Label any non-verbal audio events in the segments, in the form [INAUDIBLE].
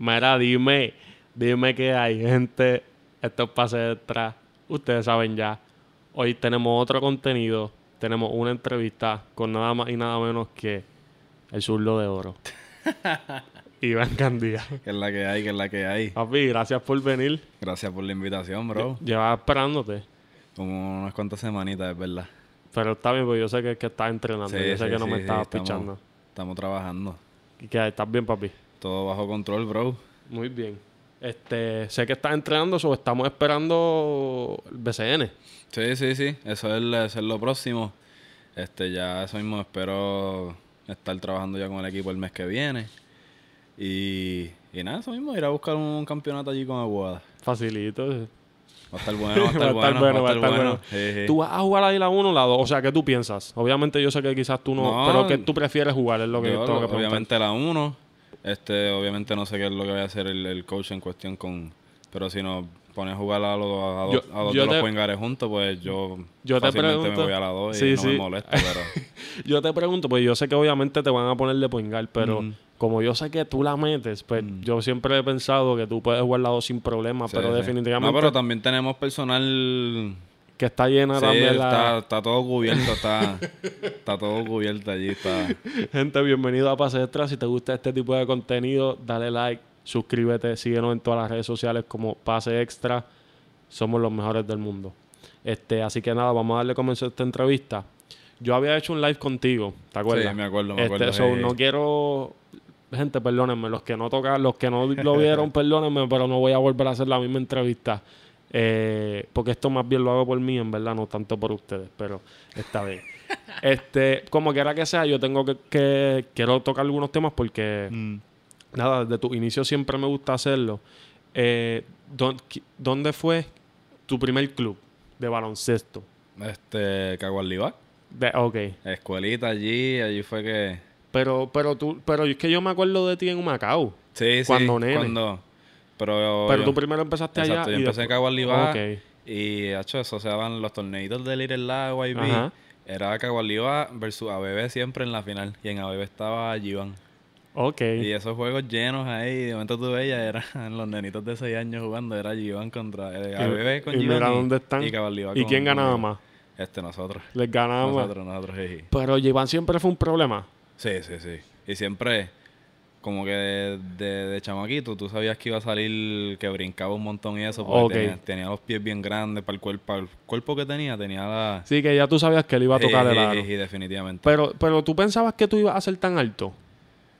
Mira, dime, dime que hay gente, estos pases detrás, ustedes saben ya. Hoy tenemos otro contenido, tenemos una entrevista con nada más y nada menos que el zurdo de oro. [LAUGHS] Iván Candía. Que es la que hay, que es la que hay. Papi, gracias por venir. Gracias por la invitación, bro. Llevaba esperándote. Como unas cuantas semanitas, es verdad. Pero está bien, porque yo sé que, que estás entrenando. Sí, yo sé sí, que no sí, me sí, estabas estamos- pichando. Estamos trabajando. Y que estás bien, papi. Todo bajo control, bro. Muy bien. Este, sé que estás entrenando, o estamos esperando el BCN. Sí, sí, sí. Eso es, eso es lo próximo. Este, ya eso mismo espero estar trabajando ya con el equipo el mes que viene. Y, y nada, eso mismo, ir a buscar un campeonato allí con Aguada. Facilito. Va a estar bueno, va a [LAUGHS] estar bueno, va a estar bueno. Sí, sí. ¿Tú vas a jugar ahí la 1 o la 2? O sea, ¿qué tú piensas? Obviamente yo sé que quizás tú no... No, pero ¿qué tú prefieres jugar? Es lo que Yo, tengo que preguntar. obviamente la 1. Este, obviamente no sé qué es lo que va a hacer el, el coach en cuestión con... Pero si nos pone a jugar a, los, a, dos- Yo- a dos yo de los te- juntos, pues yo, Yo te pregunto- me voy a la 2 y Sí, no sí. me molesta, pero... [LAUGHS] Yo te pregunto, pues yo sé que obviamente te van a poner de poingar, pero Mm. como yo sé que tú la metes, pues yo siempre he pensado que tú puedes jugar la 2 sin problema, Sí, pero definitivamente No, pero también tenemos personal... que está llena Sí, también la... está, está todo cubierto, está, está todo cubierto allí, está... Gente, bienvenido a Pase Extra. Si te gusta este tipo de contenido, dale like, suscríbete, síguenos en todas las redes sociales como Pase Extra. Somos los mejores del mundo. Este, así que nada, vamos a darle comienzo a esta entrevista. Yo había hecho un live contigo, ¿te acuerdas? Sí, me acuerdo, me Este, so, no quiero gente, perdónenme, los que no tocan, los que no [LAUGHS] lo vieron, perdónenme, pero no voy a volver a hacer la misma entrevista. Eh, porque esto más bien lo hago por mí, en verdad, no tanto por ustedes, pero está bien. [LAUGHS] este, como quiera que sea, yo tengo que, que- quiero tocar algunos temas porque Mm. nada, desde tu inicio siempre me gusta hacerlo. Eh, ¿dó- qui- ¿Dónde fue tu primer club de baloncesto? Este, Caguarlibac. De, ok. Escuelita allí, allí fue que... Pero, pero tú, pero es que yo me acuerdo de ti en Macao. Sí, sí. Cuando nene. Cuando... Pero, Pero yo- tú primero empezaste Exacto, allá. yo y empecé en después- Caguarlibac Ok. y, hecho, eso se daban los torneitos de Little Lago, IB. Ajá. Era Caguarlibac versus ABB siempre en la final. Y en ABB estaba Giván. Ok. Y esos juegos llenos ahí, de momento tú veías, eran [LAUGHS] los nenitos de 6 años jugando, era Giván contra eh, ABB con y Giván mira dónde están. y ¿Y con- quién ganaba más? Este, nosotros. Les ganaba más. Nosotros, nosotros, jeje. Pero Iván siempre fue un problema. Sí, sí, sí. Y siempre, como que de, de, de chamaquito, tú sabías que iba a salir, que brincaba un montón y eso, porque Ok. tenía, tenía los pies bien grandes para el, cuerpo, para el cuerpo que tenía, tenía la... Sí, que ya tú sabías que él iba a tocar el aro. sí, definitivamente. Pero, pero tú pensabas que tú ibas a ser tan alto.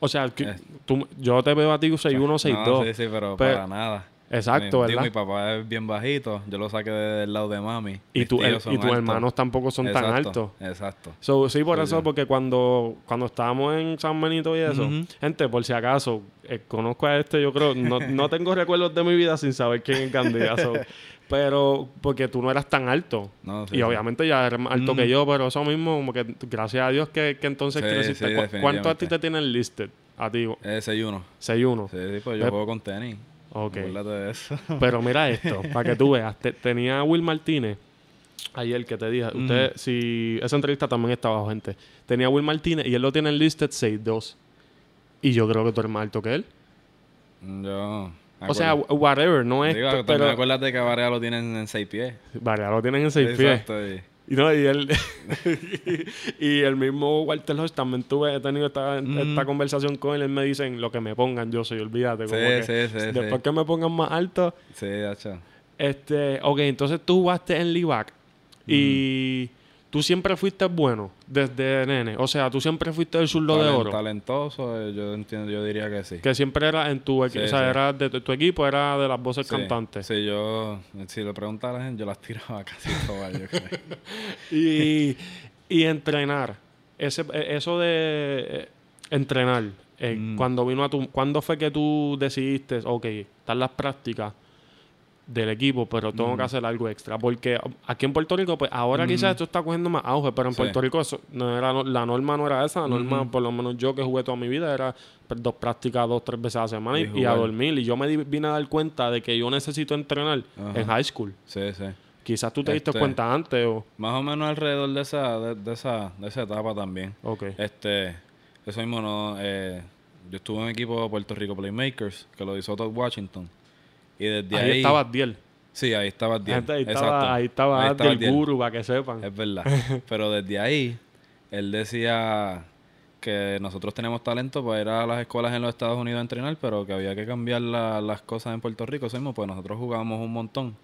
O sea, que Eh. tú- yo te veo a ti 6'1, 6'2. No, sí, sí, pero, Pero- para nada. Exacto, digo, ¿verdad? mi papá es bien bajito, yo lo saqué del lado de mami. Y, tu, el- y tus altos. hermanos tampoco son tan altos. Exacto. So, sí, por eso, porque cuando, cuando estábamos en San Benito y eso, gente, por si acaso, eh, conozco a este, yo creo, no, no tengo [LAUGHS] recuerdos de mi vida sin saber quién es Gandía. so, pero porque tú no eras tan alto. No, sí, y sí. obviamente ya eres más alto que yo, pero eso mismo, como que gracias a Dios que, que entonces Sí, creciste. ¿Cu- ¿Cuánto a ti te tienen listed? A ti, y uno. 6'1. Sí, sí, pues yo Eh, juego con tenis. Ok. Acuérdate de eso. [LAUGHS] Pero mira esto, para que tú veas. Te- tenía Will Martínez, ayer que te dije, usted, si esa entrevista también está abajo, gente. Tenía Will Martínez y él lo tiene en listed 6'2. Y yo creo que tú eres más alto que él. Yo... O sea, whatever, no es. Digo, pero acuérdate que a Varea lo tienen en seis pies. Vale, lo tienen en 6 pies. Exacto. y- Y, no, y, él, [LAUGHS] y el mismo Walter Hodge también tuve, he tenido esta, esta conversación con él. Él me dicen lo que me pongan, yo soy, olvídate. Sí, como que sí, sí, Después sí. que me pongan más alto, Sí, hacha. Este, ok, entonces tú jugaste en Livac y tú siempre fuiste bueno desde nene. O sea, tú siempre fuiste el zurdo de oro. Talentoso, eh, yo entiendo, yo diría que sí. Que siempre era en tu equipo, Sí, o sea, sí. era de tu, tu equipo, era de las voces Sí, cantantes. Sí, yo, si le preguntara a la gente, yo las tiraba [LAUGHS] casi todas, yo creo. [LAUGHS] Y, y entrenar. Ese, eh, eso de eh, entrenar. eh, Mm. Cuando vino a tu. ¿Cuándo fue que tú decidiste, ok, están las prácticas del equipo, pero tengo Mm. que hacer algo extra? Porque aquí en Puerto Rico, pues ahora quizás esto está cogiendo más auge, pero en Sí. Puerto Rico eso no era, la norma no era esa. La norma, por lo menos yo que jugué toda mi vida, era dos prácticas dos, tres veces a la semana y, Y y a dormir. Y yo me di- vine a dar cuenta de que yo necesito entrenar Ajá. en high school. Sí, sí. Quizás tú te diste Este- cuenta antes o... Más o menos alrededor de esa, de, de esa, de esa etapa también. Ok. Este, eso mismo no, eh, yo estuve en un equipo de Puerto Rico Playmakers, que lo hizo Todd Washington. Y desde ahí, ahí... estaba Diel. Sí, ahí estaba Diel. Ahí Exacto. estaba, ahí estaba Ahí Abdiel. Guru, para que sepan. Es verdad. [LAUGHS] Pero desde ahí, él decía que nosotros tenemos talento para ir a las escuelas en los Estados Unidos a entrenar, pero que había que cambiar la- las cosas en Puerto Rico. Eso mismo, pues nosotros jugábamos un montón.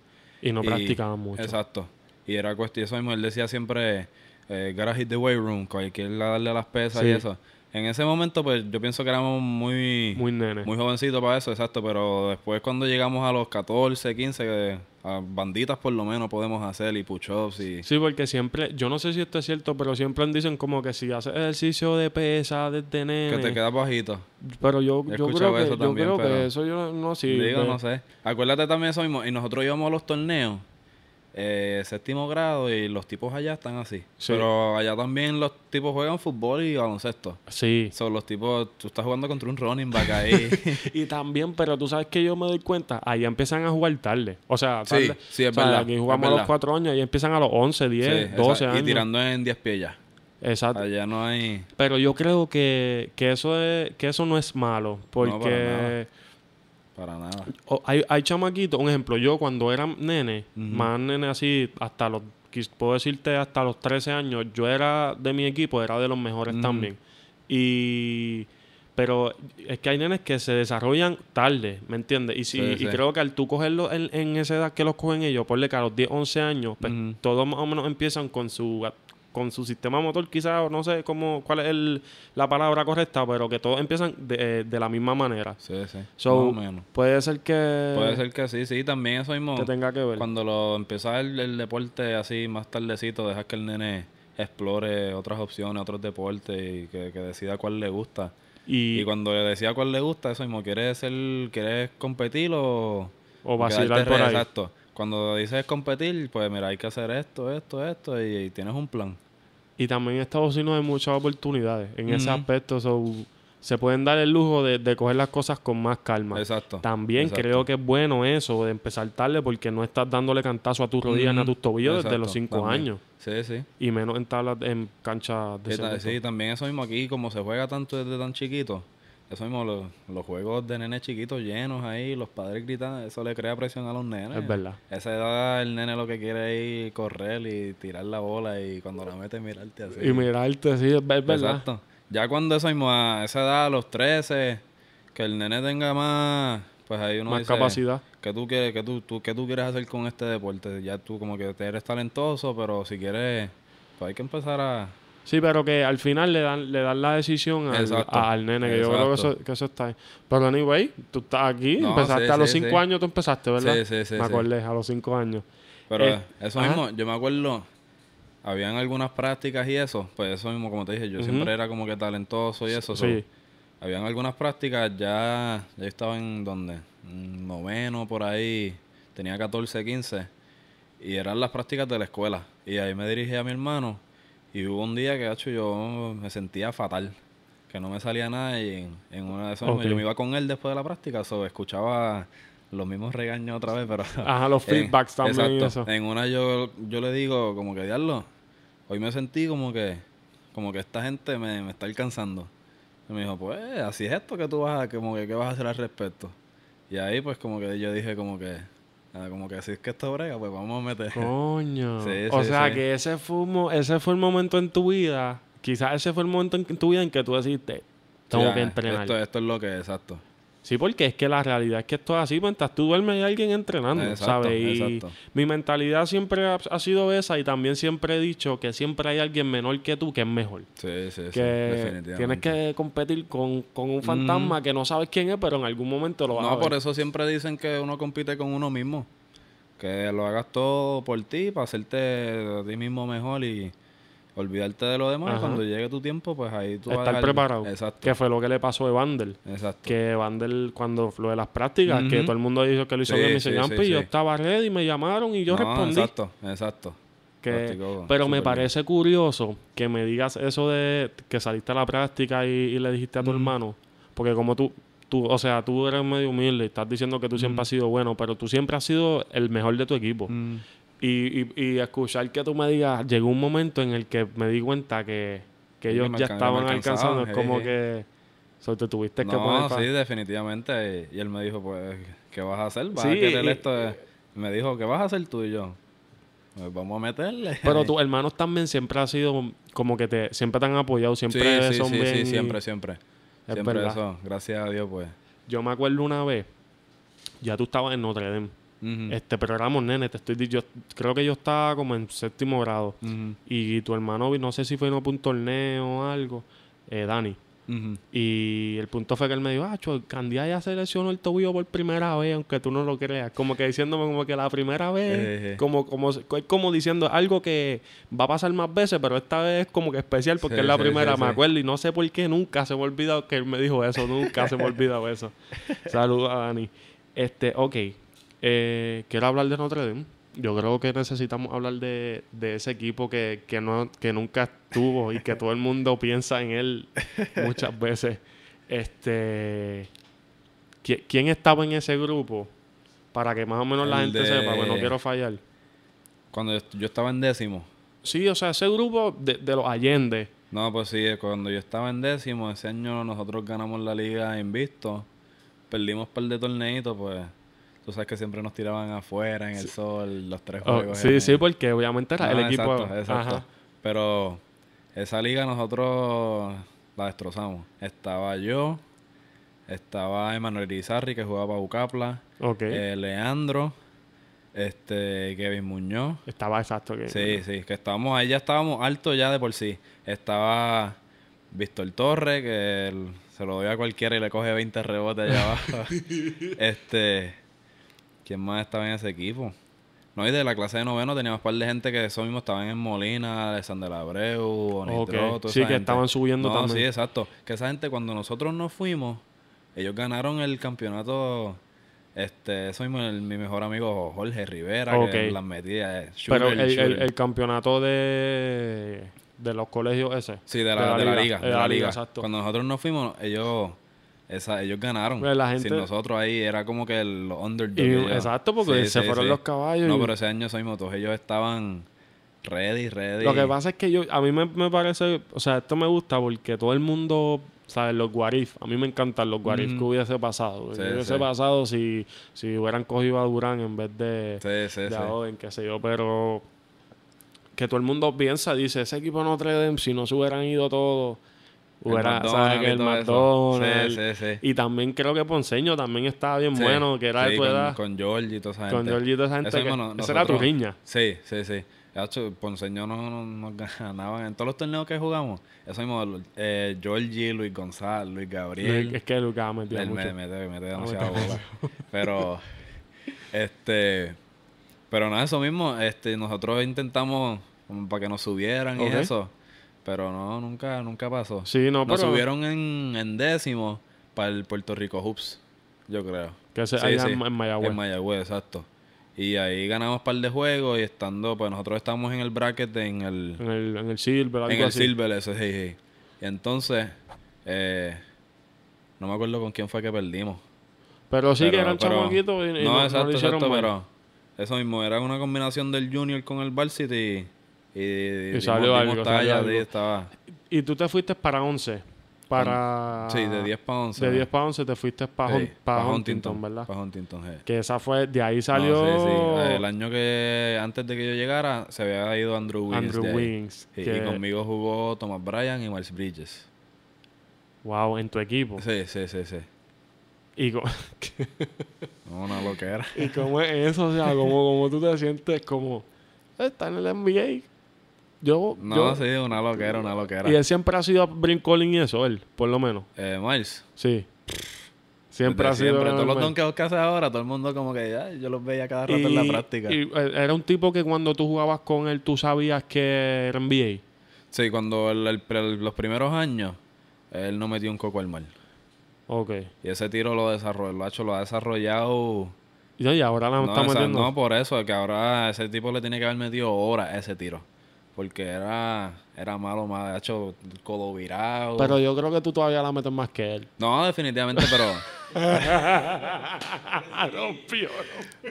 Y no practicaban mucho. Exacto. Y era cuestión, eso mismo, él decía siempre, eh, gotta hit the weight room, a darle a las pesas Sí. y eso. En ese momento, pues yo pienso que éramos muy, Muy nene. muy jovencitos para eso, exacto, pero después cuando llegamos a los 14, 15, que, a banditas por lo menos podemos hacer y push-ups y... Sí, porque siempre, yo no sé si esto es cierto, pero siempre dicen como que si haces ejercicio de pesa desde nene. Que te quedas bajito. Pero yo, Yo creo, que, eso yo también, creo pero- que eso yo no sirve. Digo, no sé. Acuérdate también eso mismo. Y nosotros íbamos a los torneos, eh, séptimo grado, y los tipos allá están así. Sí. Pero allá también los tipos juegan fútbol y baloncesto. Sí. Son los tipos, tú estás jugando contra un running back ahí. [LAUGHS] Y también, pero tú sabes que yo me doy cuenta, allá empiezan a jugar tarde. O sea, Sí, tarde. sí, es O sea, verdad, Aquí jugamos a los verdad. 4 años y empiezan a los 11, 10, Sí, 12 exacto. años. Y tirando en 10 pies ya. Exacto. Allá no hay... Pero yo creo que, que, eso es, que eso no es malo. para Porque nada. Para nada. o- hay, hay chamaquitos, un ejemplo, yo cuando era nene, Ujú. más nene así, hasta los, puedo decirte hasta los 13 años, yo era de mi equipo, era de los mejores también. Y... Pero es que hay nenes que se desarrollan tarde, ¿me entiendes? Y, si, Sí, y sí. creo que al tú cogerlo en, en esa edad que los cogen ellos, ponle que a los 10, 11 años, pues todos más o menos empiezan con su con su sistema motor, quizás, no sé cómo, cuál es el- la palabra correcta, pero que todos empiezan de, de la misma manera. Sí, sí. So, más o menos. Puede ser que, Puede ser que sí, sí. También eso mismo... que tenga que ver. Cuando lo empieza el, el deporte así más tardecito, dejas que el nene explore otras opciones, otros deportes y que, que decida cuál le gusta. y, Y cuando le decida cuál le gusta, eso mismo, ¿quieres ser, quieres competir o, o vacilar por ahí. Exacto. Cuando dices competir, pues mira, hay que hacer esto, esto, esto y, y tienes un plan. Y también en Estados Unidos hay muchas oportunidades en ese aspecto. so, se pueden dar el lujo de, de coger las cosas con más calma. Exacto. También exacto. creo que es bueno eso de empezar tarde porque no estás dándole cantazo a tus rodillas ni a tus tobillos desde los 5 también. años. Sí, sí. Y menos en tablas en canchas de Sí, sí, también eso mismo aquí, como se juega tanto desde tan chiquito, eso mismo, los, los juegos de nenes chiquitos llenos ahí, los padres gritan, eso le crea presión a los nenes. Es verdad. Esa edad el nene lo que quiere es correr y tirar la bola y cuando la mete mirarte así. Y mirarte, sí, es, verdad. Exacto. Ya cuando eso mismo, a esa edad, a los 13, que el nene tenga más, pues ahí uno Más dice, capacidad. ¿qué tú, quieres, qué, tú, tú- ¿Qué tú quieres hacer con este deporte? Ya tú como que eres talentoso, pero si quieres, pues hay que empezar a... Sí, pero que al final le dan, le dan la decisión al, nene, que yo creo que eso, que eso está ahí. Pero anyway, tú estás aquí, No, empezaste sí, a los sí, 5 sí. años, tú empezaste, ¿verdad? Sí, sí, sí, Me acordé, a los 5 años. Pero Eh, eso ajá. mismo, yo me acuerdo, habían algunas prácticas y eso, pues eso mismo, como te dije, yo siempre era como que talentoso y eso. so, Sí. habían algunas prácticas, ya, ya estaba en donde, En noveno por ahí, tenía 14, 15, y eran las prácticas de la escuela. Y ahí me dirigí a mi hermano, y hubo un día que, hecho, yo me sentía fatal, que no me salía nada, y en, en una de esas yo me iba con él después de la práctica, so, escuchaba los mismos regaños otra vez, pero... [LAUGHS] Ajá, los [LAUGHS] En- feedbacks también y exacto. eso. En una yo, yo le digo como que diablo, hoy me sentí como que, como que esta gente me, me está alcanzando. Y me dijo, pues así es esto que tú vas a, como que qué vas a hacer al respecto. Y ahí pues como que yo dije como que, ah, como que si es que esto brega, pues vamos a meter. Coño. [LAUGHS] Sí, o sí, sea sí. que ese fue, ese fue el momento en tu vida, quizás ese fue el momento en tu vida en que tú deciste, tengo que entrenar. Esto, esto es lo que es, exacto. Sí, porque es que la realidad es que esto es así, mientras tú duermes hay alguien entrenando, Exacto, ¿sabes? Y exacto. mi mentalidad siempre ha, ha sido esa y también siempre he dicho que siempre hay alguien menor que tú que es mejor. Sí, sí, sí, que definitivamente. tienes que competir con, con un fantasma que no sabes quién es, pero en algún momento lo vas a No, por eso siempre dicen que uno compite con uno mismo. Que lo hagas todo por ti, para hacerte a ti mismo mejor y olvidarte de lo demás. Ajá. Y cuando llegue tu tiempo, pues ahí tú vas a Estar dejar- preparado. Exacto. Que fue lo que le pasó a Evander. Exacto. Que Evander, cuando lo de las prácticas, que todo el mundo dijo que lo hizo Sí, bien, me sí, sí, "Yampi, yo estaba ready, me llamaron y yo No, respondí. Exacto, exacto. Que, pero me parece curioso que me digas eso de que saliste a la práctica y, y le dijiste a tu hermano, porque como tú, tú, o sea, tú eres medio humilde y estás diciendo que tú siempre has sido bueno, pero tú siempre has sido el mejor de tu equipo. Mm, Y, y, y escuchar que tú me digas, llegó un momento en el que me di cuenta que, que ellos ya estaban alcanzando, es como que So, te tuviste que poner pa- sí, definitivamente. Y él me dijo, pues, ¿qué vas a hacer? ¿Vas Sí, a querer y- esto? de-?" Me dijo, ¿qué vas a hacer tú y yo? Pues vamos a meterle. Pero [LAUGHS] tus hermanos también siempre han sido como que te... Siempre te han apoyado, Sí, siempre sí, son sí, bien... sí, siempre, siempre. Es siempre verdad. eso. Gracias a Dios, pues. Yo me acuerdo una vez, ya tú estabas en Notre Dame, Este, pero éramos nenes, te estoy yo creo que yo estaba como en séptimo grado. Y tu hermano, no sé si fue no, un torneo o algo, eh, Dani, y el punto fue que él me dijo, ah, Candia ya seleccionó el tobillo por primera vez, aunque tú no lo creas, como que diciéndome como que la primera vez, Eh, eh. como, como, como diciendo algo que va a pasar más veces, pero esta vez es como que especial porque Sí, es la sí, primera, sí, me acuerdo, y no sé por qué nunca se me ha olvidado que él me dijo eso, nunca se me ha olvidado eso. [LAUGHS] Saludos a Dani. Este, ok, eh, quiero hablar de Notre Dame. Yo creo que necesitamos hablar de, de ese equipo que, que, no, que nunca estuvo y que todo el mundo piensa en él muchas [LAUGHS] veces. Este, ¿qui- ¿Quién estaba en ese grupo? Para que más o menos la gente de- sepa, porque no quiero fallar. Cuando yo, estaba en décimo. Sí, o sea, ese grupo de, de los Allende. No, pues sí, cuando yo estaba en décimo, ese año nosotros ganamos la liga invicto. Perdimos un par de torneitos, pues. Tú sabes que siempre nos tiraban afuera, en el sol, los tres Oh, juegos. sí, sí, porque obviamente era el No, equipo. Exacto, exacto. Ajá. Pero esa liga nosotros la destrozamos. Estaba yo, estaba Emanuel Izarri, que jugaba para Bucapla, eh, Leandro, este Kevin Muñoz. Estaba exacto. Que, Sí, sí, que estábamos ahí, ya estábamos altos ya de por sí. Estaba Víctor Torres, que él se lo doy a cualquiera y le coge 20 rebotes allá abajo. [LAUGHS] este, ¿quién más estaba en ese equipo? No, y de la clase de noveno teníamos un par de gente que eso mismo estaban en Molina, Alexander Abreu, Onitro, Ok, toda sí, esa que gente. estaban subiendo no, también. sí, exacto. Que esa gente cuando nosotros nos fuimos, ellos ganaron el campeonato. Este, eso mismo, el- mi mejor amigo Jorge Rivera, Ok. que las metía. eh, Pero el, el campeonato de, de los colegios ese. Sí, de la, de la liga. De la liga. exacto. Cuando nosotros nos fuimos, ellos, esa, ellos ganaron. Pues la gente- Sin nosotros ahí era como que el-. Y- ellos. exacto, porque Sí, se sí, fueron sí. los caballos. No, y- pero ese año somos todos. Ellos estaban ready, ready. Lo que pasa es que yo, a mí me, me parece, o sea, esto me gusta porque todo el mundo, ¿sabes? Los guarif, a mí me encantan los guarif Ujú. que hubiese pasado. Sí, que hubiese pasado si, si hubieran cogido a Durán en vez de, Sí, sí, de Oden, qué sé yo, pero que todo el mundo piensa, dice, ese equipo no Dame, si no se hubieran ido todos, hubiera, McDonald's ¿sabes? Que el. McDonald's. Sí, sí, sí. Y también creo que Ponceño también estaba bien bueno, que era de tu con, edad. Con George y toda esa gente. Con Georgie y toda esa gente. Eso mismo no- esa era tu nosotros- riña. Sí, sí, sí. Hacho, Ponceño no, no, nos ganaban en todos los torneos que jugamos. Eso mismo, eh, Georgie, Luis González, Luis Gabriel. Es que Lucas metía Él mucho. me Ah, demasiada bola. Pero, [LAUGHS] este, pero nada, eso mismo, este, nosotros intentamos como para que nos subieran Ok. y eso, pero no, nunca, nunca pasó. Sí, no, nos pero... subieron en, en décimo para el Puerto Rico Hoops, yo creo. Que ese, Sí, allá sí, en, Mayagüez. En Mayagüez, exacto. Y ahí ganamos par de juegos y estando, pues nosotros estamos en el bracket en el, En el, en el Silver, algo en el así. Silver, eso, sí, sí. Y entonces, eh, no me acuerdo con quién fue que perdimos. Pero sí que Pero- eran pero- chamaquitos y, y no, no, no exacto, lo hicieron exacto, mal. pero eso mismo, era una combinación del Junior con el Varsity y, y, dimos- salió dimos algo, talla, salió algo. estaba, Y tú te fuiste para 11. Para... sí, de 10 para 11. De ¿no? 10 para 11 te fuiste para, Sí, pa' Huntington, ¿verdad? Para Huntington, sí. Que esa fue... De ahí No, salió... sí, sí. El año que antes de que yo llegara se había ido Andrew Wiggins. Andrew de. Wiggins. Que- Y conmigo jugó Thomas Bryan y Miles Bridges. Wow, en tu equipo. Sí, sí, sí, sí. Y, co- [LAUGHS] No, una loquera. y cómo es eso, o sea, como, como tú te sientes como... Está en el NBA. Yo... No, yo- sí, una loquera, una loquera. Y él siempre ha sido brincolín y eso, él, por lo menos. Eh, Miles. Sí. Siempre ha sido... Siempre. Todos los donkeos que hace ahora, todo el mundo como que ya, yo los veía cada rato en la práctica. y, eh, era un tipo que cuando tú jugabas con él, tú sabías que era NBA. Sí, cuando el- el- el- los primeros años, él no metió un coco al mar. Ok. Y ese tiro lo desarrolló, lo ha hecho, lo ha desarrollado. Y, no, y ahora la No, está esa- metiendo. no, por eso, que ahora ese tipo le tiene que haber metido horas a ese tiro. Porque era, era malo, más, ha hecho codo virado. Pero yo creo que tú todavía la metes más que él. No, definitivamente, pero. [LAUGHS] no, pío,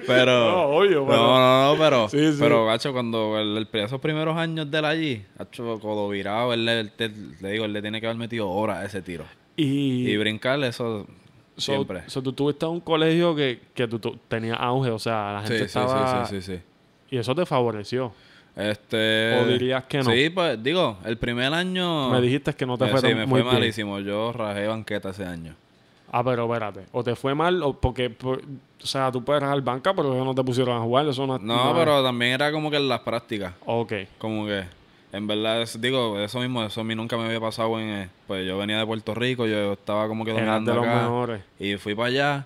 pero No, obvio, pero- No, no, no, pero. Sí, sí. Pero, gacho, cuando el, el- esos primeros años de él allí, ha hecho codo virado, él, le- él te- le digo, él le tiene que haber metido horas a ese tiro. Y, Y brincar, eso so- siempre. so tú tuviste un colegio que, que tú, tú tenías auge, o sea, la Sí, gente sí, estaba... sí, sí, sí, sí. Y eso te favoreció. Este... ¿O dirías que no? Sí, pues digo, el primer año... Me dijiste que no te eh, fue sí, tan- me muy fue bien. malísimo. Yo rajé banqueta ese año. Ah, pero espérate. O te fue mal, o porque, por- o sea, tú puedes rajar banca, pero ellos no te pusieron a jugar. Eso no No, no- pero también era como que en las prácticas. Ok. Como que, en verdad, es- digo, eso mismo, eso a mí nunca me había pasado en... eh, Pues yo venía de Puerto Rico, yo estaba como que dominando de los acá. mejores. Y fui para allá.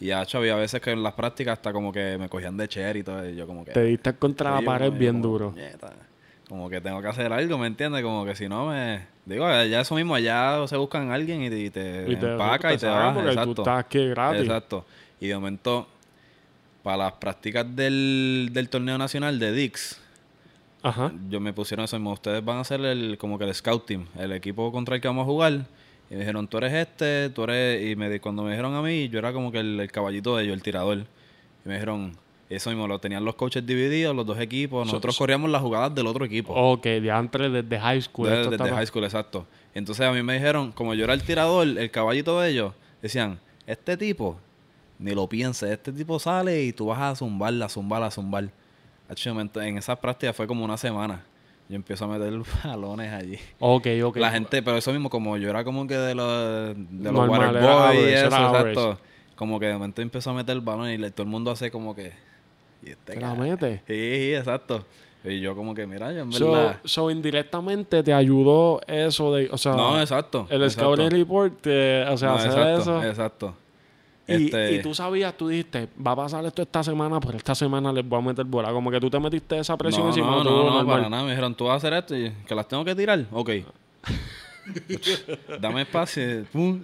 Y ya, había veces que en las prácticas hasta como que me cogían de cher y todo. Y yo como que... Te diste contra la pared bien como, duro. Como que tengo que hacer algo, ¿me entiendes? Como que si no me... Digo, ya eso mismo, allá se buscan a alguien y te, y te Y te, empaca te y te baja. porque tú Exacto. estás aquí gratis. Exacto. Y de momento, para las prácticas del, del torneo nacional de Dix, Ajá. yo me pusieron eso mismo. Ustedes van a hacer el, como que el scout team, el equipo contra el que vamos a jugar. Y me dijeron, tú eres este, tú eres... Y me, di- cuando me dijeron a mí, yo era como que el, el caballito de ellos, el tirador. Y me dijeron, eso mismo, lo tenían los coaches divididos, los dos equipos. Nosotros corríamos las jugadas del otro equipo. Ok, de antes desde high school. Desde high school, exacto. Entonces a mí me dijeron, como yo era el tirador, el caballito de ellos, decían, este tipo, ni lo pienses, este tipo sale y tú vas a zumbarla, zumbarla, zumbar. En esas prácticas fue como una semana. Yo empiezo a meter [LAUGHS] balones allí. Ok, ok. La gente, pero eso mismo, como yo era como que de los, de los waterboys y eso, exacto. Como que de momento empezó a meter balones y todo el mundo hace como que... ¿y este ¿Te la mete? Sí, sí, exacto. Y yo como que, mira, yo en So, verdad... so, indirectamente te ayudó eso de, o sea, no, exacto. el scouting report, te- o sea, No, hacer exacto, eso. Exacto. Y, Este, y tú sabías, tú dijiste, va a pasar esto esta semana, pero esta semana les voy a meter bola. Como que tú te metiste esa presión no, encima no, no, no, para nada. Me dijeron, tú vas a hacer esto y que las tengo que tirar. Ok. [LAUGHS] Dame espacio. y Pum.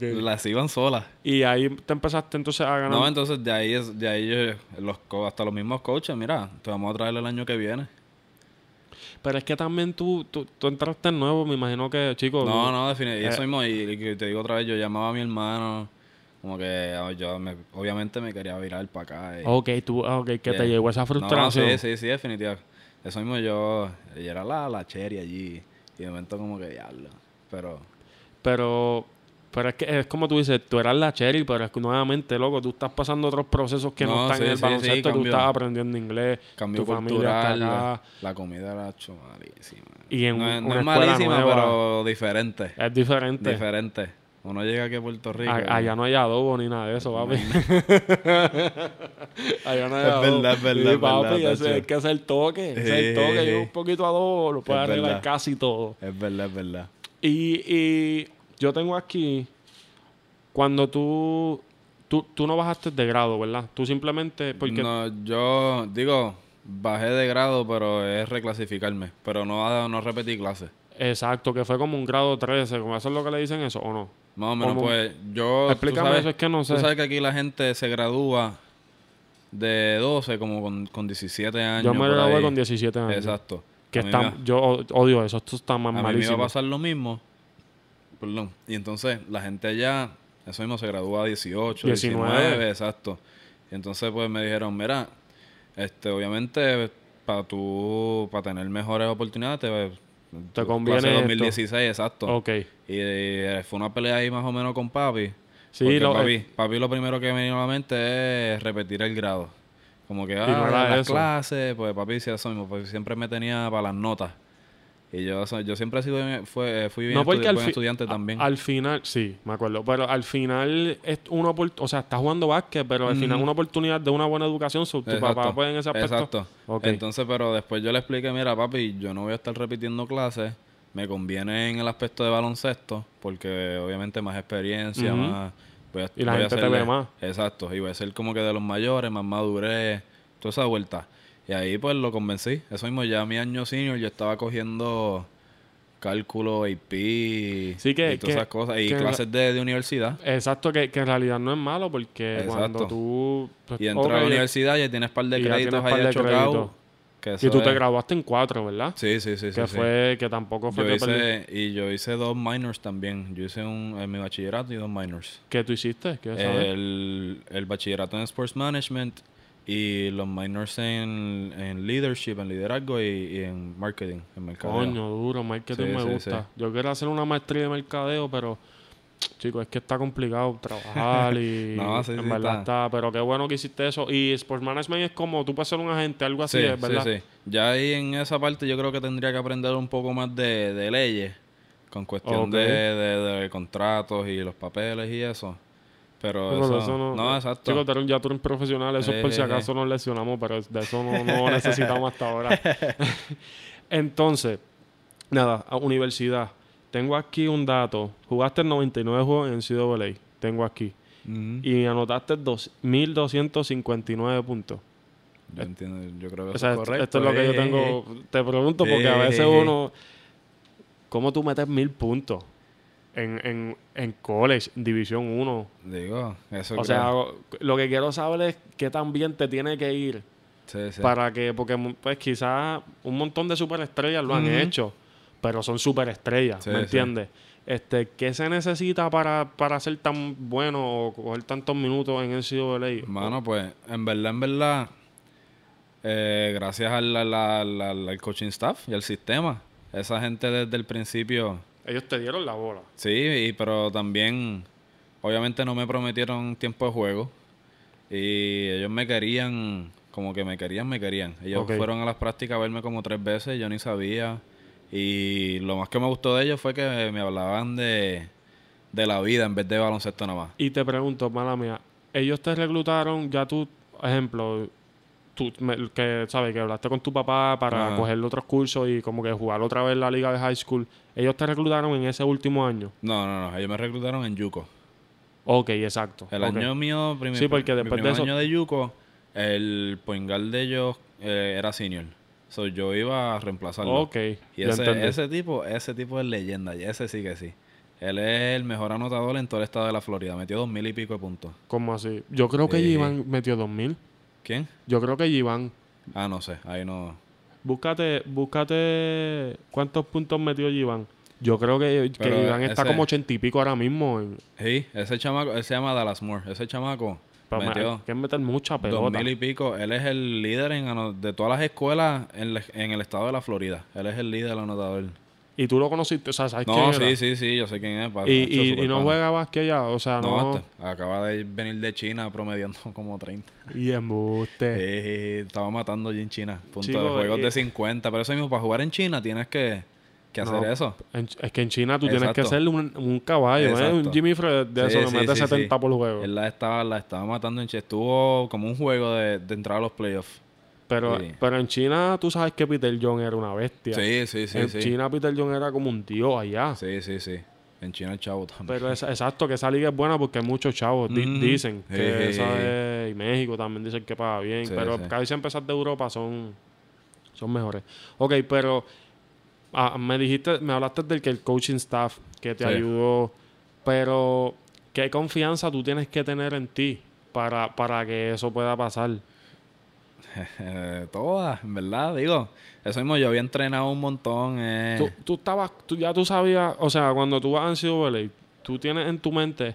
Las iban solas. Y ahí te empezaste entonces a ganar. No, entonces de ahí, es, de ahí yo- los, hasta los mismos coaches, mira, te vamos a traer el año que viene. Pero es que también tú, tú, tú entraste nuevo, me imagino que, chicos. No, no, definitivamente. Eh. Eso mismo, y, y te digo otra vez, yo llamaba a mi hermano, como que ah, yo me- obviamente me quería virar para acá. y- Ok, tú, ah, ok, que te llegó esa frustración. No, sí, sí, sí, definitivamente. Eso mismo yo, ella era la, la cherry allí, y de momento como que diablo. Pero, Pero, pero es que es como tú dices, tú eras la cherry, pero es que nuevamente, loco, tú estás pasando otros procesos que no, No, están sí, en el sí, baloncesto, sí, tú estás aprendiendo inglés, cambio tu familia cultural, la, comida era malísima. Y en no, es- un- no una es escuela malísima, nueva. pero diferente. Es diferente. Diferente. Uno llega aquí a Puerto Rico. A- y- allá no hay adobo ni nada de eso, papi. [LAUGHS] allá no hay Es adobo. verdad, es verdad, Sí, es papi, verdad, es que es el toque. ese es el toque. sí. Y un poquito de adobo lo puede Es arreglar verdad. casi todo. Es verdad, es verdad. Y, y yo tengo aquí, cuando tú, tú, tú no bajaste de grado, ¿verdad? Tú simplemente, porque No, yo digo, bajé de grado, pero es reclasificarme. Pero no, no repetí clases. Exacto, que fue como un grado 13, como eso es lo que le dicen eso, ¿o no? Más o menos, pues yo. Explícame sabes- eso, es que no sé. Tú sabes que aquí la gente se gradúa de 12, como con, con 17 años. Yo me gradué con 17 años. Exacto. Que está, me- yo odio eso, esto está más A mí me iba a malísimo. pasar lo mismo. Perdón. Y entonces la gente allá, eso mismo se gradúa a 18, 19. 19, exacto. Y entonces pues me dijeron, mira, este obviamente para tú, para tener mejores oportunidades, te, Te conviene esto. 2016, exacto. Ok. Y, eh, fue una pelea ahí más o menos con papi. Sí, lo- eh, papi, papi lo primero que me vino a la mente es repetir el grado. Como que, ah, no las clases, pues papi decía eso mismo, pues siempre me tenía para las notas. Y yo, yo siempre he sido, fue, fui bien No, porque estudi- al, buen fi- estudiante también. al final, sí, me acuerdo. Pero al final es una o sea, estás jugando básquet, pero al final Ujú. una oportunidad de una buena educación. so, tu papá puede en ese aspecto. Exacto. Entonces, pero después yo le expliqué, mira, papi, yo no voy a estar repitiendo clases. Me conviene en el aspecto de baloncesto, porque obviamente más experiencia, Ujú. más... voy a- Y la gente te ve más. Exacto. Y voy a ser como que de los mayores, más madurez, toda esa vuelta. Y ahí pues lo convencí. Eso mismo, ya mi año senior yo estaba cogiendo cálculo, AP Sí, que- y todas que- esas cosas. Y clases de, de universidad. Exacto, que, que en realidad no es malo porque Exacto. cuando tú... pues, Y entras a ok, la universidad y tienes par de ya créditos par ahí de créditos. que Y tú te es- graduaste en cuatro, ¿verdad? Sí, sí, sí. sí, que sí. fue, que tampoco fue Yo hice, y yo hice dos minors también. Yo hice un, en mi bachillerato y dos minors. ¿Qué tú hiciste? ¿Qué? El, el bachillerato en Sports Management y los minors en, en Leadership, en liderazgo y, y en Marketing, en mercadeo. Coño, duro, marketing Sí, me sí, gusta. sí. Yo quiero hacer una maestría de mercadeo, pero Chicos, es que está complicado trabajar [LAUGHS] y No, en verdad está. está. Pero qué bueno que hiciste eso. Y Sports Management es como tú puedes ser un agente, algo así, Sí, es ¿verdad? sí, sí. Ya ahí en esa parte yo creo que tendría que aprender un poco más de, de leyes, con cuestión de- de contratos y los papeles y eso. Pero Pero eso, eso no, no, exacto. Chicos, tú eres- ya tú eres profesional, eso es por si Eh, acaso nos lesionamos, pero de eso no, no necesitamos hasta ahora. [LAUGHS] Entonces, nada, a universidad. Tengo aquí un dato. Jugaste 99 juegos en NCAA. Tengo aquí. Y anotaste dos- 1259 puntos. Yo entiendo, yo creo que O eso sea, es correcto. esto es lo que yo Eh, tengo. Te pregunto porque a Eh, veces eh, uno. ¿Cómo tú metes mil puntos en, en, en college, División 1? Digo, eso O creo- sea, lo que quiero saber es qué tan bien te tiene que ir sí, sí. para que, porque pues quizás un montón de superestrellas lo han hecho, pero son superestrellas, Sí, ¿me sí. entiendes? Este, ¿qué se necesita para, para ser tan bueno o coger tantos minutos en el NCAA? Mano, pues, en verdad, en verdad, eh, gracias al, al- al- al- al coaching staff y al sistema, esa gente desde el principio, Ellos te dieron la bola. sí, y- pero también, obviamente no me prometieron tiempo de juego y ellos me querían, como que me querían, me querían. Ellos fueron a las prácticas a verme como tres veces, yo ni sabía. Y lo más que me gustó de ellos fue que me hablaban de, de la vida en vez de baloncesto nada más. Y te pregunto, mala mía, ellos te reclutaron, ya tú, ejemplo, tú, me- que sabes, que hablaste con tu papá para Ajá. coger otros cursos y como que jugar otra vez la liga de high school, ellos te reclutaron en ese último año. No, no, no, ellos me reclutaron en Yuko. Ok, exacto. El año mío, primer, Sí, porque mi después de eso- año de Yuko, el point guard de ellos eh, era senior. So, yo iba a reemplazarlo. Ok, Y ese, ese tipo, ese tipo es leyenda, y ese sí que sí. Él es el mejor anotador en todo el estado de la Florida. Metió dos mil y pico de puntos. ¿Cómo así? Yo creo que Sí. Giván metió 2000. ¿Quién? Yo creo que Giván. Ah, no sé. Ahí no. Búscate, búscate cuántos puntos metió Giván. Yo creo que, que Giván está como ochenta y pico ahora mismo. en- Sí, ese chamaco, él se llama Dallas Moore. Ese chamaco pero me- metió que meter mucha dos pelota. mil y pico. Él es el líder en de todas las escuelas en, en el estado de la Florida. Él es el líder anotador. Y tú lo conociste, o sea, ¿sabes No, quién sí, era? sí, sí, yo sé quién es. Y, y- no juega básquet ya, o sea, no. No, este, acaba de venir de China promediando [LAUGHS] como 30. Y embuste. Sí, estaba matando allí en China. Punto Chico, de juegos y- de 50. Pero eso mismo, para jugar en China tienes que, que hacer No, eso. En- es que en China tú tienes que ser un, un caballo, ¿eh? Un Jimmy Fred de Sí, eso que sí, mete sí, sí. 70 por juego. Él la estaba, la estaba matando en China. Estuvo como un juego de, de entrar a los playoffs. Pero, Sí. pero en China tú sabes que Peter John era una bestia. Sí, sí, sí. en sí. China Peter John era como un dios allá. Sí, sí, sí. En China el chavo también. Pero es, exacto, que esa liga es buena porque hay muchos chavos. di-. Dicen que esa es- Y México también dicen que paga bien. Sí, pero casi empezar de Europa son, son mejores. Ok, pero ah, me dijiste, me hablaste del que el coaching staff que te ayudó. Pero, ¿qué confianza tú tienes que tener en ti para, para que eso pueda pasar? [LAUGHS] Todas, en verdad, digo. Eso mismo, yo había entrenado un montón. eh. Tú, tú estabas, tú, ya tú sabías, o sea, cuando tú vas a NCAA, tú tienes en tu mente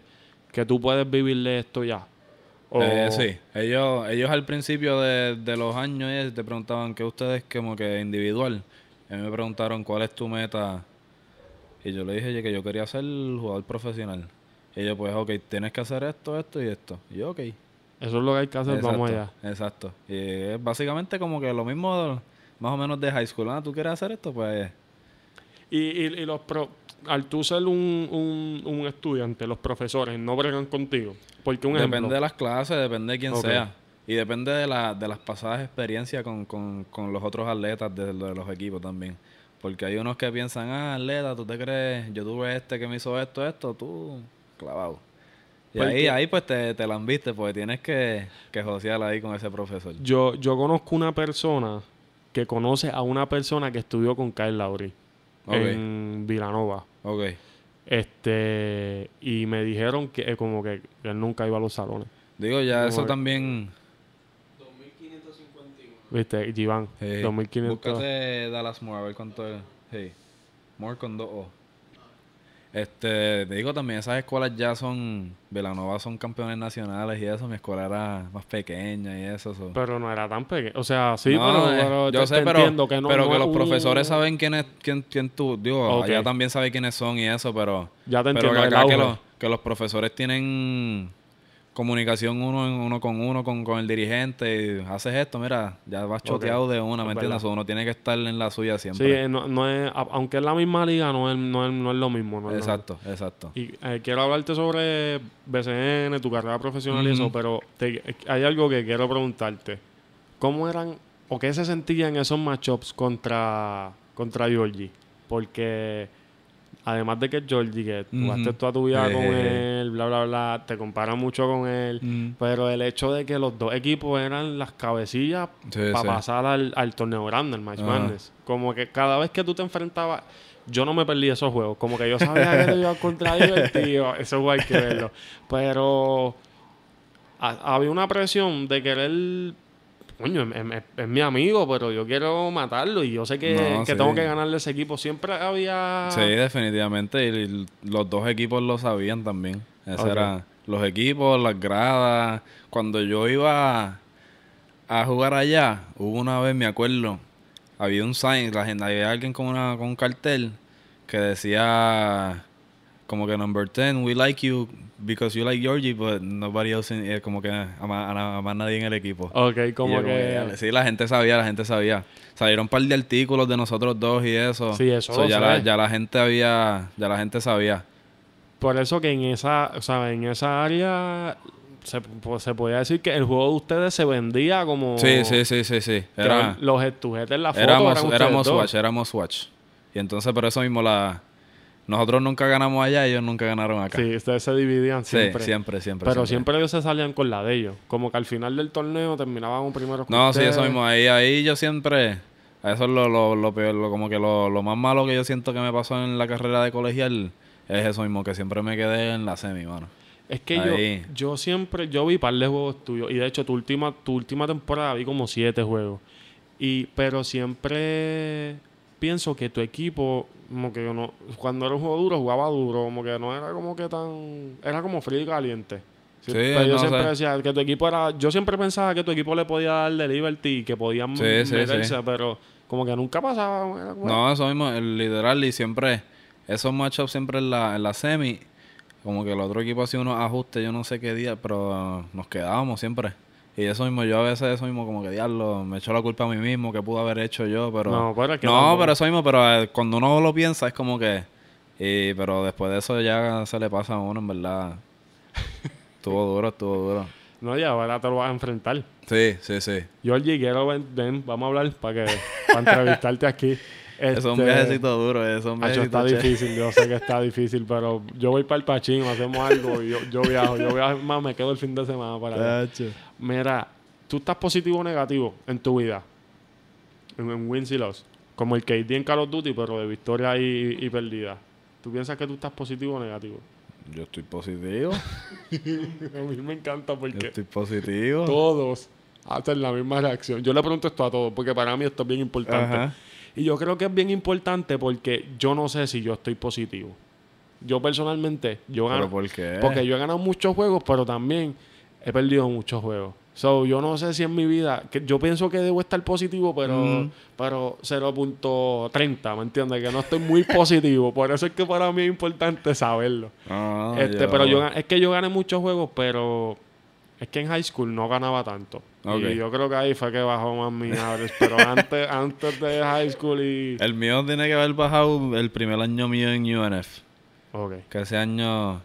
que tú puedes vivir de esto ya. O- Eh, sí, ellos, ellos al principio de, de los años eh, te preguntaban que ustedes como que individual. A mí me preguntaron cuál es tu meta y yo le dije que yo quería ser jugador profesional. Y ellos pues, ok, tienes que hacer esto, esto y esto. Y yo, ok. Eso es lo que hay que hacer, vamos allá. Exacto. Y es básicamente como que lo mismo más o menos de high school. Ah, ¿tú quieres hacer esto? Pues Y, y, y los pro, al tú ser un, un, un estudiante, los profesores no bregan contigo. Porque un depende ejemplo, de las clases, depende de quién sea. Y depende de, la, de las pasadas experiencias con, con, con los otros atletas de, de los equipos también. Porque hay unos que piensan, ah, atleta, ¿tú te crees? Yo tuve este que me hizo esto, esto, tú, clavado. Y ahí, ahí pues te, te la han viste, porque tienes que, que josear ahí con ese profesor. yo, yo conozco una persona que conoce a una persona que estudió con Kyle Lowry Ok. en Villanova. Ok. Este, y me dijeron que eh, como que él nunca iba a los salones. Digo, ya Como eso que- también... 2551. ¿Viste? Giván, Sí. 2500. Búscate Dallas Moore, a ver cuánto es. Sí. Moore con dos O. Este, te digo también, esas escuelas ya son, Velanova son campeones nacionales y eso, mi escuela era más pequeña y eso. so. Pero no era tan pequeño. O sea, sí, No, pero, eh, pero yo te- sé, te pero, entiendo que no, pero no que los profesores saben quién es quién, quién tú, digo, Ok. allá también sabe quiénes son y eso, pero Ya te pero entiendo, que acá que los, que los profesores tienen comunicación uno, en- uno con uno, con, con el dirigente. y haces esto, mira, ya vas choteado de una, ¿me Es entiendes? Uno tiene que estar en la suya Sí, siempre. eh, no, no es, aunque es la misma liga, no es, no es, no es lo mismo. no es lo exacto, exacto. Y eh, quiero hablarte sobre BCN, tu carrera profesional y eso, pero te- hay algo que quiero preguntarte. ¿Cómo eran o qué se sentía en esos matchups contra, contra Georgie? Porque además de que es Georgie, que jugaste toda tu vida Eh, con eh, él, bla, bla, bla, te comparan mucho con él, Mm. pero el hecho de que los dos equipos eran las cabecillas Sí, para sí. pasar al, al torneo grande, al Match Ajá. Madness. Como que cada vez que tú te enfrentabas, yo no me perdí esos juegos. Como que yo sabía que te iba contra divertido. [LAUGHS] Eso fue hay que verlo. Pero ha- había una presión de querer. Coño, es, es- es mi amigo, pero yo quiero matarlo y yo sé que, No, que sí. tengo que ganarle ese equipo. Siempre había. Sí, definitivamente. Y, y los dos equipos lo sabían también. Eso era los equipos, las gradas. Cuando yo iba a jugar allá, hubo una vez, me acuerdo, había un sign, la gente, había alguien con, una, con un cartel que decía como que number 10, we like you because you like Georgie, but nobody else, in- eh, como que a, más nadie en el equipo. Ok, como que. sí, la gente sabía, la gente sabía. Salieron un par de artículos de nosotros dos y eso. Sí, eso So, ya, la, ya la gente había, ya la gente sabía. Por eso que en esa, o sea, en esa área se, pues, se podía decir que el juego de ustedes se vendía como Sí, sí, sí, sí, sí. Era, los estujetes en la foto éramos, eran éramos dos. Watch, éramos Watch. Y entonces por eso mismo la nosotros nunca ganamos allá, ellos nunca ganaron acá. Sí, ustedes se dividían Sí, siempre. siempre, siempre. Pero siempre. ellos se salían con la de ellos. Como que al final del torneo terminaban un primero con No, sí, eso mismo. Ahí, ahí yo siempre. Eso es lo, lo, lo peor, lo- como que lo, lo más malo que yo siento que me pasó en la carrera de colegial es eso mismo, que siempre me quedé en la semi, mano. Es que Ahí. yo, yo siempre, yo vi par de juegos tuyos. Y de hecho, tu última, tu última temporada vi como siete juegos. Y, pero siempre pienso que tu equipo, como que no, cuando era un juego duro, jugaba duro, como que no era como que tan, era como frío y caliente. Sí, pero yo no siempre decía que tu equipo era, yo siempre pensaba que tu equipo le podía dar de liberty y que podían Sí, meterse, sí. pero como que nunca pasaba. era No, eso mismo, el literal y siempre, esos matchups siempre en la, en la semi, como que el otro equipo hacía unos ajustes, yo no sé qué día, pero nos quedábamos siempre. Y eso mismo, yo a veces eso mismo como que diablo, me echo la culpa a mí mismo, que pudo haber hecho yo, pero... No, pero es que No, tampoco- pero eso mismo, pero eh, cuando uno lo piensa es como que... Y, pero después de eso ya se le pasa a uno, en verdad. [LAUGHS] estuvo duro, estuvo duro. No, y ahora te lo vas a enfrentar. Sí, sí, sí. Georgie, quiero ven, ven, vamos a hablar para que para entrevistarte aquí. [LAUGHS] Eso es un Este, viajecito duro, es un viajecito está chévere. difícil, yo sé que está difícil, pero yo voy para el Pachín, hacemos algo y yo, yo viajo, yo viajo más, me quedo el fin de semana para allá. Mira, tú estás positivo o negativo en tu vida, en, en wins y loss, como el KD en Call of Duty, pero de victoria y, y perdida. ¿Tú piensas que tú estás positivo o negativo? Yo estoy positivo. [LAUGHS] a mí me encanta Yo porque estoy positivo. todos hacen la misma reacción. Yo le pregunto esto a todos porque para mí esto es bien importante. Ajá. Y yo creo que es bien importante porque yo no sé si yo estoy positivo. Yo personalmente, yo ¿Pero gano. por qué? Porque yo he ganado muchos juegos, pero también he perdido muchos juegos. So, yo no sé si en mi vida, que yo pienso que debo estar positivo, pero, Mm. pero 0.30, ¿me entiendes? Que no estoy muy positivo. [LAUGHS] Por eso es que para mí es importante saberlo. Ah, este, Pero yo, es que yo gané muchos juegos, pero es que en high school no ganaba tanto. Ok. Y yo creo que ahí fue que bajó más mi average. pero antes, [LAUGHS] antes de high school y... El mío tiene que haber bajado el primer año mío en UNF. Ok. Que ese año...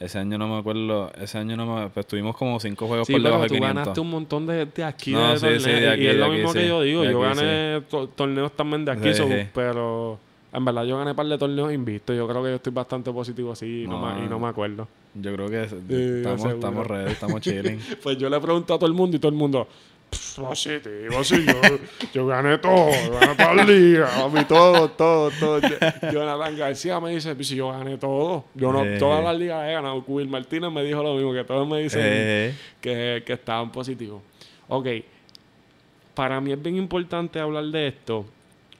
Ese año no me acuerdo... Ese año no me... Pues tuvimos como cinco juegos Sí, por debajo de tú 500. ganaste un montón de, de aquí No, de sí, torneos. sí, de aquí, y es lo aquí, mismo sí. que yo digo. Yo aquí, gané to- torneos también de aquí, so- pero en verdad yo gané un par de torneos invictos. Yo creo que yo estoy bastante positivo así y no, No. me, y no me acuerdo. Yo creo que Sí, estamos, estamos ready, estamos [LAUGHS] chilling. Pues yo le pregunto a todo el mundo y todo el mundo, "Pff, positivo, sí, yo, yo gané todo, yo gané para la liga, a mí todo, todo, todo. Yo- Jonathan García me dice, "Pues si yo gané todo, yo no, Eh. todas las ligas he ganado. Will Martínez me dijo lo mismo, que todos me dicen Eh, que, que estaban positivos. Ok, para mí es bien importante hablar de esto,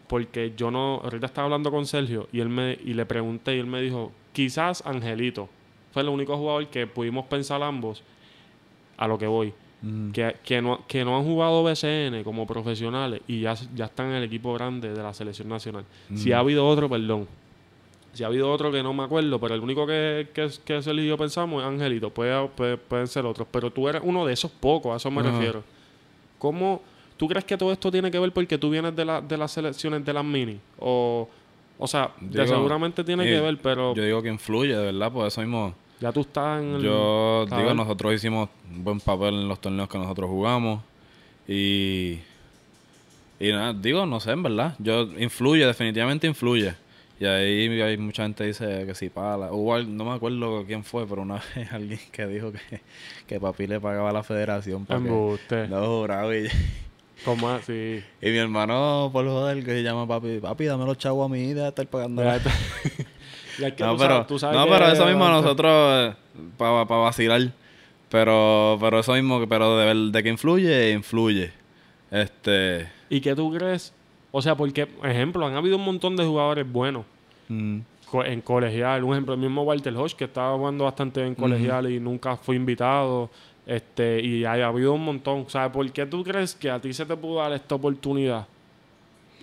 porque yo no, ahorita estaba hablando con Sergio y él me y le pregunté y él me dijo, quizás Angelito fue el único jugador que pudimos pensar ambos a lo que voy, mm, que, que no, que no han jugado BCN como profesionales y ya, ya están en el equipo grande de la selección nacional. Si ha habido otro, perdón. Si ha habido otro que no me acuerdo, pero el único que, que, que y yo pensamos es Angelito. Puede, puede- pueden ser otros. Pero tú eres uno de esos pocos, a eso me refiero. ¿Cómo tú crees que todo esto tiene que ver porque tú vienes de, la, de las selecciones de las mini? O, o sea, de Digo, seguramente tiene que ver, pero Yo digo que influye, de verdad, por eso mismo. ya tú estás en el... Yo digo, ver. nosotros hicimos un buen papel en los torneos que nosotros jugamos. Y. Y nada, digo, no sé, en verdad. Yo influye, definitivamente influye. Y ahí hay mucha gente que dice que si pala. Hubo al- no me acuerdo quién fue, pero una [LAUGHS] vez alguien que dijo que, que papi le pagaba a la federación para que no juraba y, ¿Cómo así? y mi hermano, por joder, que se llama papi, papi, dame los chavos a deja de estar pagando. [LAUGHS] Es que no, tú pero, sabes- tú sabes no, pero eso mismo nosotros, para vacilar. Pero, pero eso mismo, pero de, de que influye, influye. Este. ¿Y qué tú crees? O sea, porque, ejemplo, han habido un montón de jugadores buenos mm, co- en colegial. Un ejemplo, el mismo Walter Hodge, que estaba jugando bastante en colegial y nunca fue invitado. Este, y ha habido un montón. Sea, ¿por qué tú crees que a ti se te pudo dar esta oportunidad?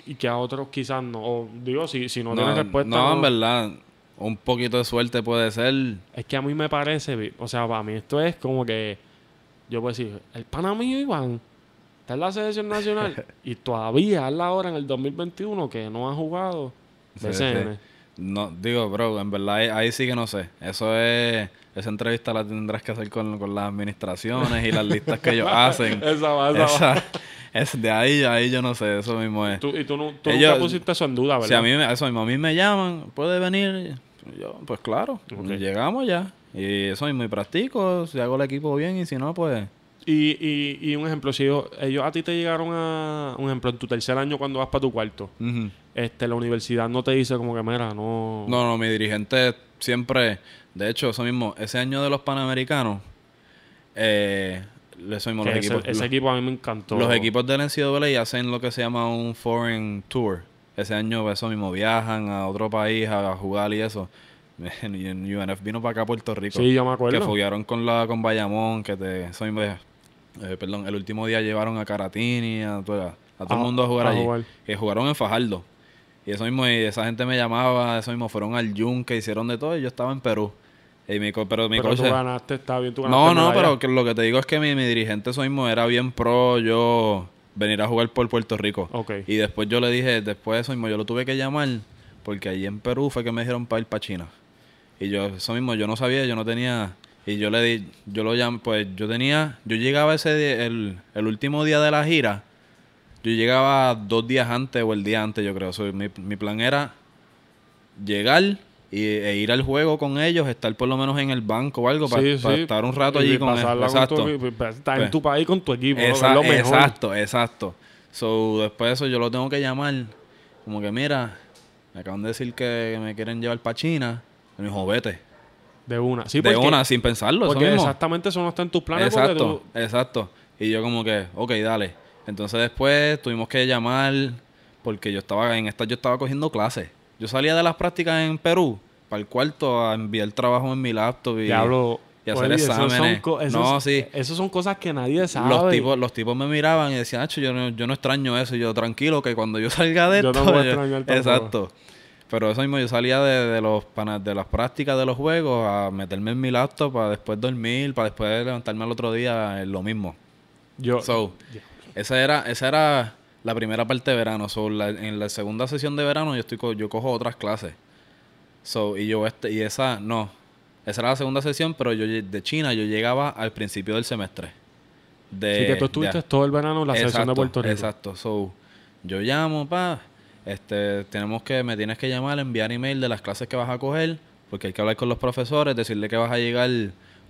Y que a otros quizás no. O digo, si, si no, no, tienes respuesta. no, en verdad, un poquito de suerte puede ser. Es que a mí me parece, o sea, para mí esto es como que yo puedo decir, el pana mío Iván está en la selección nacional [LAUGHS] y todavía es la hora en el 2021 que no ha jugado Sí, BCN. sí. No, digo, bro, en verdad ahí, ahí sí que no sé. Eso es. Esa entrevista la tendrás que hacer con, con las administraciones y las listas que ellos [LAUGHS] hacen. Esa va, esa va. Es de ahí, ahí yo no sé, eso mismo es. Tú- y tú, no, tú Ellos- nunca pusiste eso en duda, ¿verdad? Si a mí, me- eso mismo, a mí me llaman, puede venir, yo, pues claro, llegamos ya. Y eso mismo, y practico, si hago el equipo bien y si no, pues... Y, y, y un ejemplo, si ellos, ellos a ti te llegaron a, un ejemplo, en tu tercer año cuando vas para tu cuarto. Este, la universidad no te dice como que, mira, no... No, no, mi dirigente siempre, de hecho, eso mismo, ese año de los Panamericanos, eh, eso mismo, que los ese, equipos, ese los, equipo a mí me encantó. los equipos del NCAA hacen lo que se llama un foreign tour. Ese año, eso mismo, viajan a otro país a, a jugar y eso. [LAUGHS] En UNF vino para acá a Puerto Rico. Sí, yo me que acuerdo. foguearon con la con Bayamón, que te eso mismo, eh, perdón, el último día llevaron a Caratini, a, todo- a todo A- el mundo a jugar a allí. jugar. Que jugaron en Fajardo. Y eso mismo, y esa gente me llamaba, eso mismo, fueron al Yunque, hicieron de todo, y yo estaba en Perú. Y mi, pero mi Pero tú ganaste, está bien, tú ganaste No, no, pero que lo que te digo es que mi, mi dirigente eso mismo era bien pro yo venir a jugar por Puerto Rico. Ok. Y después yo le dije, después de eso mismo, yo lo tuve que llamar, porque allí en Perú fue que me dijeron para ir para China. Y yo, eso mismo, yo no sabía, yo no tenía. Y yo le di, yo lo llamé, pues yo tenía, yo llegaba ese día, el, el último día de la gira, yo llegaba dos días antes o el día antes, yo creo. So, mi, mi plan era llegar y, e ir al juego con ellos, estar por lo menos en el banco o algo, para Sí, sí. estar un rato Y allí con ellos. Exacto. tu Estar en Pues, tu país con tu equipo. ¿no? Esa- es lo mejor. Exacto, exacto. So, después de eso yo lo tengo que llamar. Como que, mira, me acaban de decir que me quieren llevar para China. Y me dijo, vete. De una. Sí, de porque, una, sin pensarlo. Eso porque mismo. exactamente eso no está en tus planes. tú- exacto. Y yo como que, ok, dale. Entonces después tuvimos que llamar porque yo estaba en esta yo estaba cogiendo clases. Yo salía de las prácticas en Perú para el cuarto a enviar trabajo en mi laptop y, Diablo. y hacer oye, esos son exámenes. esos- no, sí. Esas son cosas que nadie sabe. Los tipos, los tipos me miraban y decían, Acho, yo no, yo no extraño eso. Y yo, tranquilo, que cuando yo [LAUGHS] salga de Yo esto... no voy a yo-. Exacto. Pero eso mismo, yo salía de, de los de las prácticas de los juegos a meterme en mi laptop para después dormir, para después levantarme al otro día, lo mismo. Yo, So, esa era, esa era la primera parte de verano. So, la- en la segunda sesión de verano yo estoy co- yo cojo otras clases. So, y yo este, y esa, no. Esa era la segunda sesión, pero yo de China yo llegaba al principio del semestre. De, sí que tú estuviste todo el verano en la selección de Puerto Rico. Exacto. So, yo llamo, pa, este, tenemos que, me tienes que llamar, enviar email de las clases que vas a coger, porque hay que hablar con los profesores, decirle que vas a llegar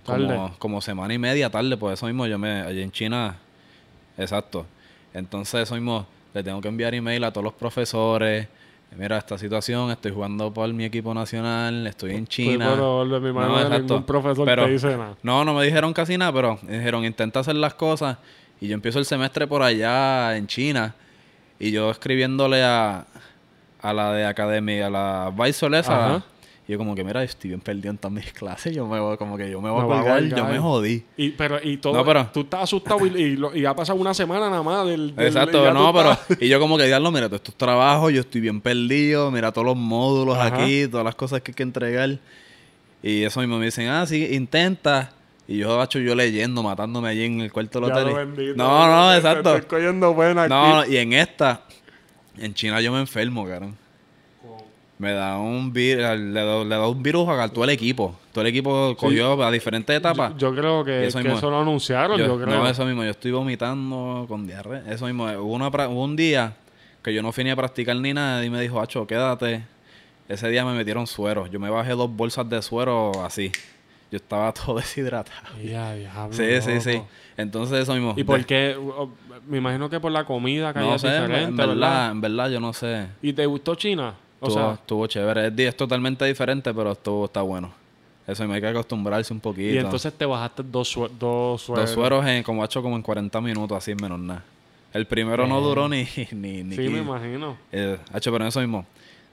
como, Tarde. como semana y media tarde, por eso mismo yo me, allí en China, exacto. Entonces eso mismo, le tengo que enviar email a todos los profesores, mira esta situación, estoy jugando por mi equipo nacional, estoy en China. Pues, pero de mi mano exacto. ningún profesor Pero- te dice nada. No, no me dijeron casi nada, pero me dijeron intenta hacer las cosas. Y yo empiezo el semestre por allá en China. Y yo escribiéndole a, a la de academia, a la Vice esa. Y yo como que, mira, estoy bien perdido en todas mis clases. Yo me voy, como que yo me voy Me a voy a colgar, yo me jodí. Y, pero, y todo, No, pero- tú estás asustado y, y lo- y ha pasado una semana nada más del... del- Exacto, no, pero... estás- Y yo como que, diablo, mira, todos estos trabajos, yo estoy bien perdido. Mira todos los módulos Ajá. aquí, todas las cosas que hay que entregar. Y eso mismo me dicen, ah, sí, intenta. Y yo, hecho yo leyendo, matándome allí en el cuarto del Ya hotel. lo y- bendito. No, no, exacto. Estoy No, y en esta, en China yo me enfermo, cabrón. Me da un virus, le da, le da un virus a todo el equipo. Todo el equipo cogió a diferentes etapas. Yo, yo creo que, eso que eso lo anunciaron, yo, Yo- creo. No, eso mismo, yo estoy vomitando con diarrea. Eso mismo, hubo, una pra- hubo un día que yo no fui ni a practicar ni nada y me dijo, Acho, quédate. Ese día me metieron suero. Yo me bajé dos bolsas de suero así. Yo estaba [LAUGHS] todo deshidratado. Sí, sí, sí. Entonces eso mismo. ¿Y por qué? Me imagino que por la comida que hay No sé, en, diferente, en ¿verdad? verdad, en verdad yo no sé. ¿Y te gustó China? O Estuvo, sea, estuvo chévere. Es, es totalmente diferente, pero estuvo, está bueno. Eso me hay que acostumbrarse un poquito. y entonces te bajaste dos, dos sueros. Dos sueros en, como ha hecho como en 40 minutos, así menos nada. El primero no duró ni, [LAUGHS] ni, ni Sí, me imagino. Eh, hacho, pero eso mismo.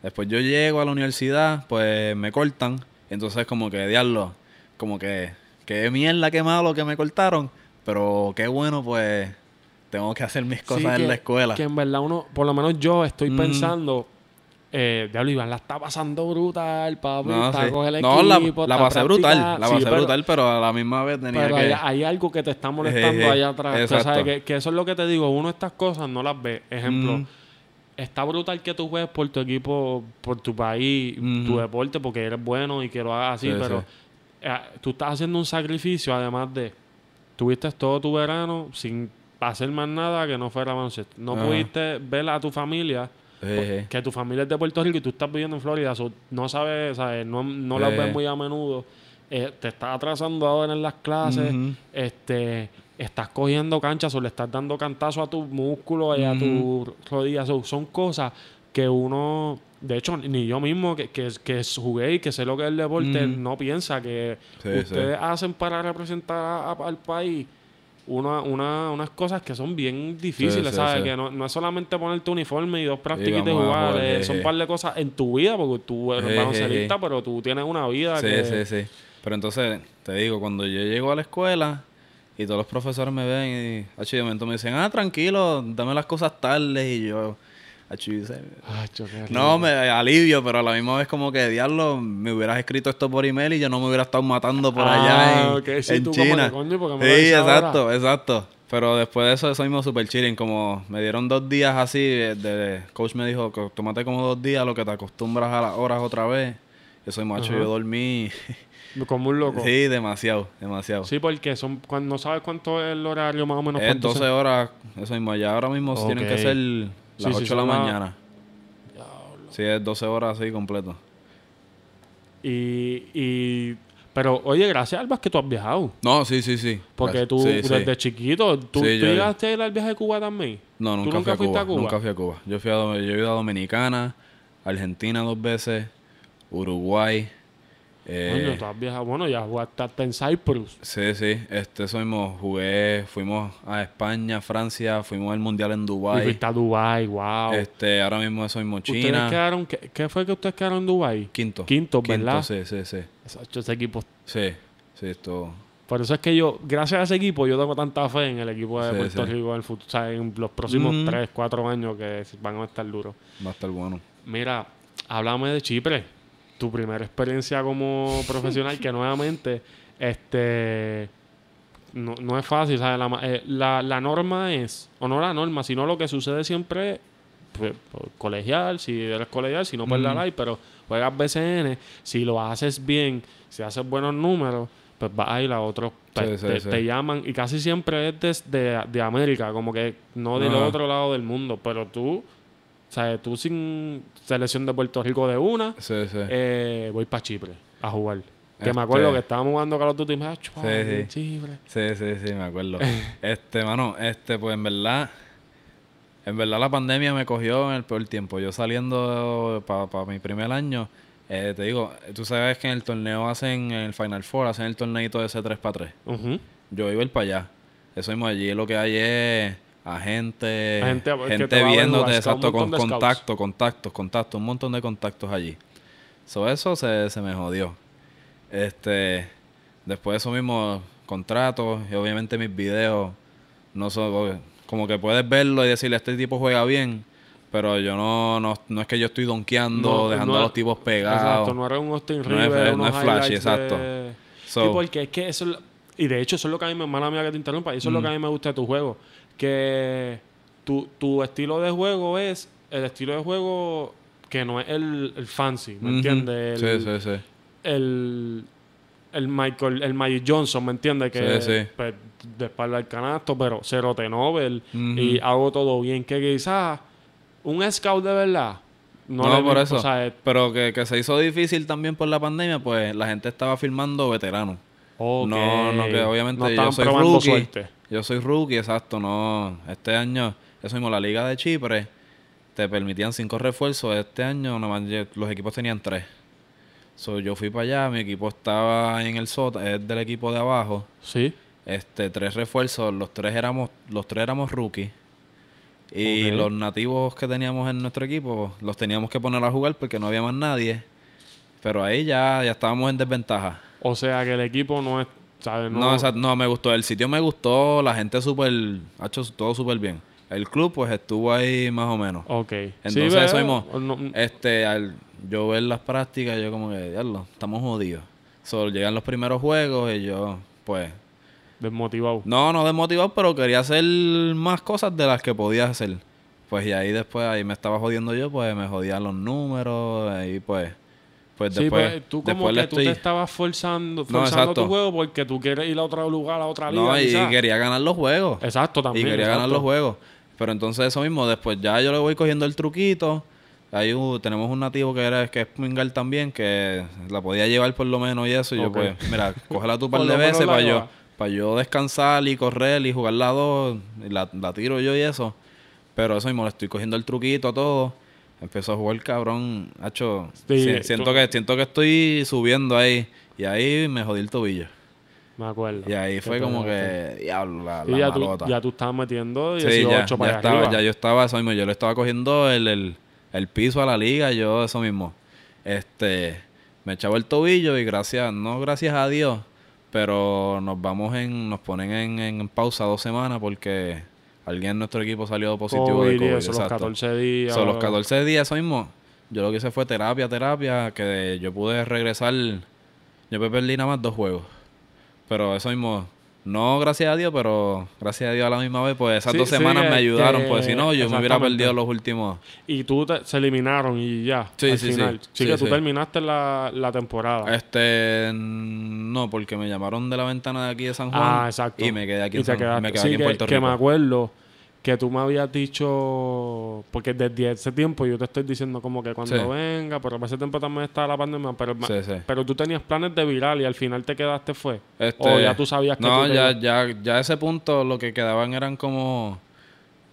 Después yo llego a la universidad, pues me cortan. Entonces como que, diablo, como que, qué mierda, qué malo que me cortaron. Pero qué bueno, pues, tengo que hacer mis cosas Sí, en que- la escuela. Que en verdad uno, por lo menos yo estoy Mm. pensando, eh, diablo, Iván la está pasando brutal, papi. No, está sí. con el No, la, equipo, la está pasé brutal, la pasé pero- brutal, pero a la misma vez tenía Pero que... hay, hay algo que te está molestando allá atrás. Tú exacto. sabes que, que eso es lo que te digo. Uno estas cosas no las ve. Ejemplo, Mm. está brutal que tú juegues por tu equipo, por tu país, tu deporte, porque eres bueno y que lo hagas así, Sí, pero eh, tú estás haciendo un sacrificio, además de tuviste todo tu verano sin hacer más nada que no fuera baloncesto. No Ajá. pudiste ver a tu familia, Eje. que tu familia es de Puerto Rico y tú estás viviendo en Florida, so, no sabes, ¿sabes? no, no las Eh. ves muy a menudo. Eh, te estás atrasando ahora en las clases, este, estás cogiendo canchas o le estás dando cantazo a tus músculos y a tus rodillas. So, son cosas que uno, de hecho, ni yo mismo que, que, que jugué y que sé lo que es el deporte, no piensa que Sí, ustedes hacen para representar a- a- al país una, una, unas cosas que son bien difíciles, sí, ¿sabes? sí. Que no, no es solamente poner tu uniforme y dos prácticas de jugar, jugar, eh, son un par de cosas en tu vida, porque tú eres baloncelista, pero tú tienes una vida Sí, que... sí, sí. Pero entonces, te digo, cuando yo llego a la escuela y todos los profesores me ven y de momento me dicen, ah, tranquilo, dame las cosas tarde y yo, yo qué no, me alivio, pero a la misma vez como que, diablo, me hubieras escrito esto por email y yo no me hubiera estado matando por Ah, allá en, ok, sí, en tú como que, China. coño, me sí, ahora. exacto, exacto. Pero después de eso, eso mismo super chilling. Como me dieron dos días así, de, de- coach me dijo, tómate como dos días, lo que te acostumbras a las horas otra vez. Eso, macho, Ajá. yo dormí... [LAUGHS] Como un loco. Sí, demasiado, demasiado. Sí, porque son cuando no sabes cuánto es el horario más o menos. es cuánto 12 se- horas, eso mismo. Ya ahora mismo tienen que ser las sí, 8 de la mañana. Sí, es 12 horas así completo. Y, y pero oye, gracias al básquet que tú has viajado. No, sí, sí, sí. Porque tú Sí, sí. desde chiquito, tú, Sí, tú llegaste a ir al viaje de Cuba también. No, ¿Tú nunca, fui a Cuba, a Cuba? Nunca fui a Cuba. Yo, fui a, yo he ido a Dominicana, Argentina dos veces, Uruguay. Eh, Coño, tú has viajado. Bueno, ya jugaste hasta en Cyprus. Sí, sí, este, eso mismo, jugué, fuimos a España, Francia, fuimos al Mundial en Dubái. fuiste a Dubái, wow. Este, ahora mismo eso mismo, ¿Ustedes China. quedaron, ¿qué, qué fue que ustedes quedaron en Dubái? Quinto. Quinto, ¿verdad? sí, sí, sí. Ese, ese equipo. Sí, sí, esto. Por eso es que yo, gracias a ese equipo, yo tengo tanta fe en el equipo de Sí, Puerto sí. Rico en el futuro. O sea, en los próximos Ujú. 3, 4 años que van a estar duros. Va a estar bueno. Mira, háblame de Chipre. Tu primera experiencia como profesional, que [LAUGHS] nuevamente, este no, no es fácil, ¿sabes? La, eh, la, la norma es, o no la norma, sino lo que sucede siempre es pues, colegial, si eres colegial, si no pues la live, pero juegas BCN, si lo haces bien, si haces buenos números, pues vas a ir a otros, te, Sí, sí, te- sí. te llaman, y casi siempre es desde de América, como que no del Ajá. otro lado del mundo, pero tú, o sea, tú sin selección de Puerto Rico de una, Sí, sí. eh, voy para Chipre a jugar. Que Este- me acuerdo que estábamos jugando Call of Duty y me "Ah, sí. Chipre. Sí, sí, sí, me acuerdo. [LAUGHS] este, mano, este, pues en verdad, en verdad la pandemia me cogió en el peor tiempo. Yo saliendo para mi primer año, eh, te digo, tú sabes que en el torneo hacen, en el Final Four, hacen el torneito de ese 3 para 3. Ujú. Yo iba a ir para allá. Eso mismo allí lo que hay es agente, Gente gente, a viéndote, averiguar, exacto, con scouts. contactos, contactos, contactos, un montón de contactos allí. So, eso se, se me jodió. Este, después de eso mismo, contratos y obviamente mis videos no son como que puedes verlo y decirle este tipo juega bien, pero yo no, no, no es que yo estoy donkeando, No, dejando no a los tipos pegados. Exacto, no era un Austin No es- Rivers, no es flashy, exacto. de- So- sí, porque es que eso y de hecho eso es lo que a mí me mala mía que te interrumpa, y eso es lo que a mí me gusta de tu juego, que tu, tu estilo de juego es el estilo de juego que no es el, el fancy, ¿me Ujú. entiendes? El, Sí, sí, sí. el, el Michael, el Magic Johnson, ¿me entiendes? Que Sí, sí. pues, de espalda al canasto, pero cero T-Nobel Ujú. y hago todo bien. Que quizás un scout de verdad no, No, por vi- eso. o sea, es- Pero que, que se hizo difícil también por la pandemia, pues la gente estaba filmando veteranos. ok, No, no, que obviamente no yo soy rookie. suerte. Yo soy rookie, exacto. No, este año, eso mismo, la Liga de Chipre te permitían cinco refuerzos. Este año nomás los equipos tenían tres. So, yo fui para allá, mi equipo estaba en el sótano, es del equipo de abajo. Sí. Este, tres refuerzos, los tres éramos, los tres éramos rookies. Y los nativos que teníamos en nuestro equipo, los teníamos que poner a jugar porque no había más nadie. Pero ahí ya, ya estábamos en desventaja. O sea que el equipo no es, ¿sabes? No, o sea, no, me gustó. El sitio me gustó, la gente súper, ha hecho todo súper bien. El club, pues, estuvo ahí más o menos. Ok. Entonces, Sí, eso veo, mismo, no- este, al yo ver las prácticas, yo como que, diablo, estamos jodidos. Solo llegan los primeros juegos y yo, pues, desmotivado. no, no desmotivado, pero quería hacer más cosas de las que podía hacer. Pues, y ahí después, ahí me estaba jodiendo yo, pues, me jodían los números, ahí, pues, pues Sí, después, pues tú como después que tú estoy... te estabas forzando, No, forzando exacto. tu juego porque tú quieres ir a otro lugar, a otra liga. No, y quizás. quería ganar los juegos. Exacto, también. y quería ganar los juegos. Pero entonces eso mismo, después ya yo le voy cogiendo el truquito. Ahí uh, tenemos un nativo que era que es Swingal también, que la podía llevar por lo menos y eso. Y Ok. yo pues, mira, [LAUGHS] cógela tú un par de veces para yo, para yo descansar y correr y jugar la dos. Y la, la tiro yo y eso. Pero eso mismo, le estoy cogiendo el truquito a todo. Empezó a jugar cabrón. Hacho, Sí, si- siento, que, siento que estoy subiendo ahí. Y ahí me jodí el tobillo. Me acuerdo. Y ahí fue como que, diablo, la, Y la ya tú, malota. ya tú estabas metiendo 18 Sí, ya, para ya allá estaba, arriba. ya yo estaba eso mismo, yo le estaba cogiendo el, el, el piso a la liga, yo eso mismo. Este, me echaba el tobillo y gracias, no gracias a Dios, pero nos vamos en, nos ponen en, en pausa dos semanas porque alguien en nuestro equipo salió positivo de COVID y COVID. eso, los exacto. 14 días. So, los 14 días, eso mismo, yo lo que hice fue terapia, terapia, que yo pude regresar, yo me perdí nada más dos juegos. Pero eso mismo, no gracias a Dios, pero gracias a Dios a la misma vez, pues esas Sí, dos sí, semanas me que- ayudaron, que- pues si no, yo me hubiera perdido los últimos. Y tú te- se eliminaron y ya. Sí, al sí, sí. final. Sí, que tú terminaste la, la temporada. Este, no, porque me llamaron de la ventana de aquí de San Juan. ah, exacto. Y me quedé aquí Y en, San- me quedé aquí en que, Puerto que Rico. me acuerdo que tú me habías dicho, porque desde ese tiempo yo te estoy diciendo como que cuando Sí. venga, pero para ese tiempo también estaba la pandemia, pero, Sí, sí. pero tú tenías planes de viral y al final te quedaste fue. Este, o ya tú sabías que No, tú ya, ya, ya a ese punto lo que quedaban eran como,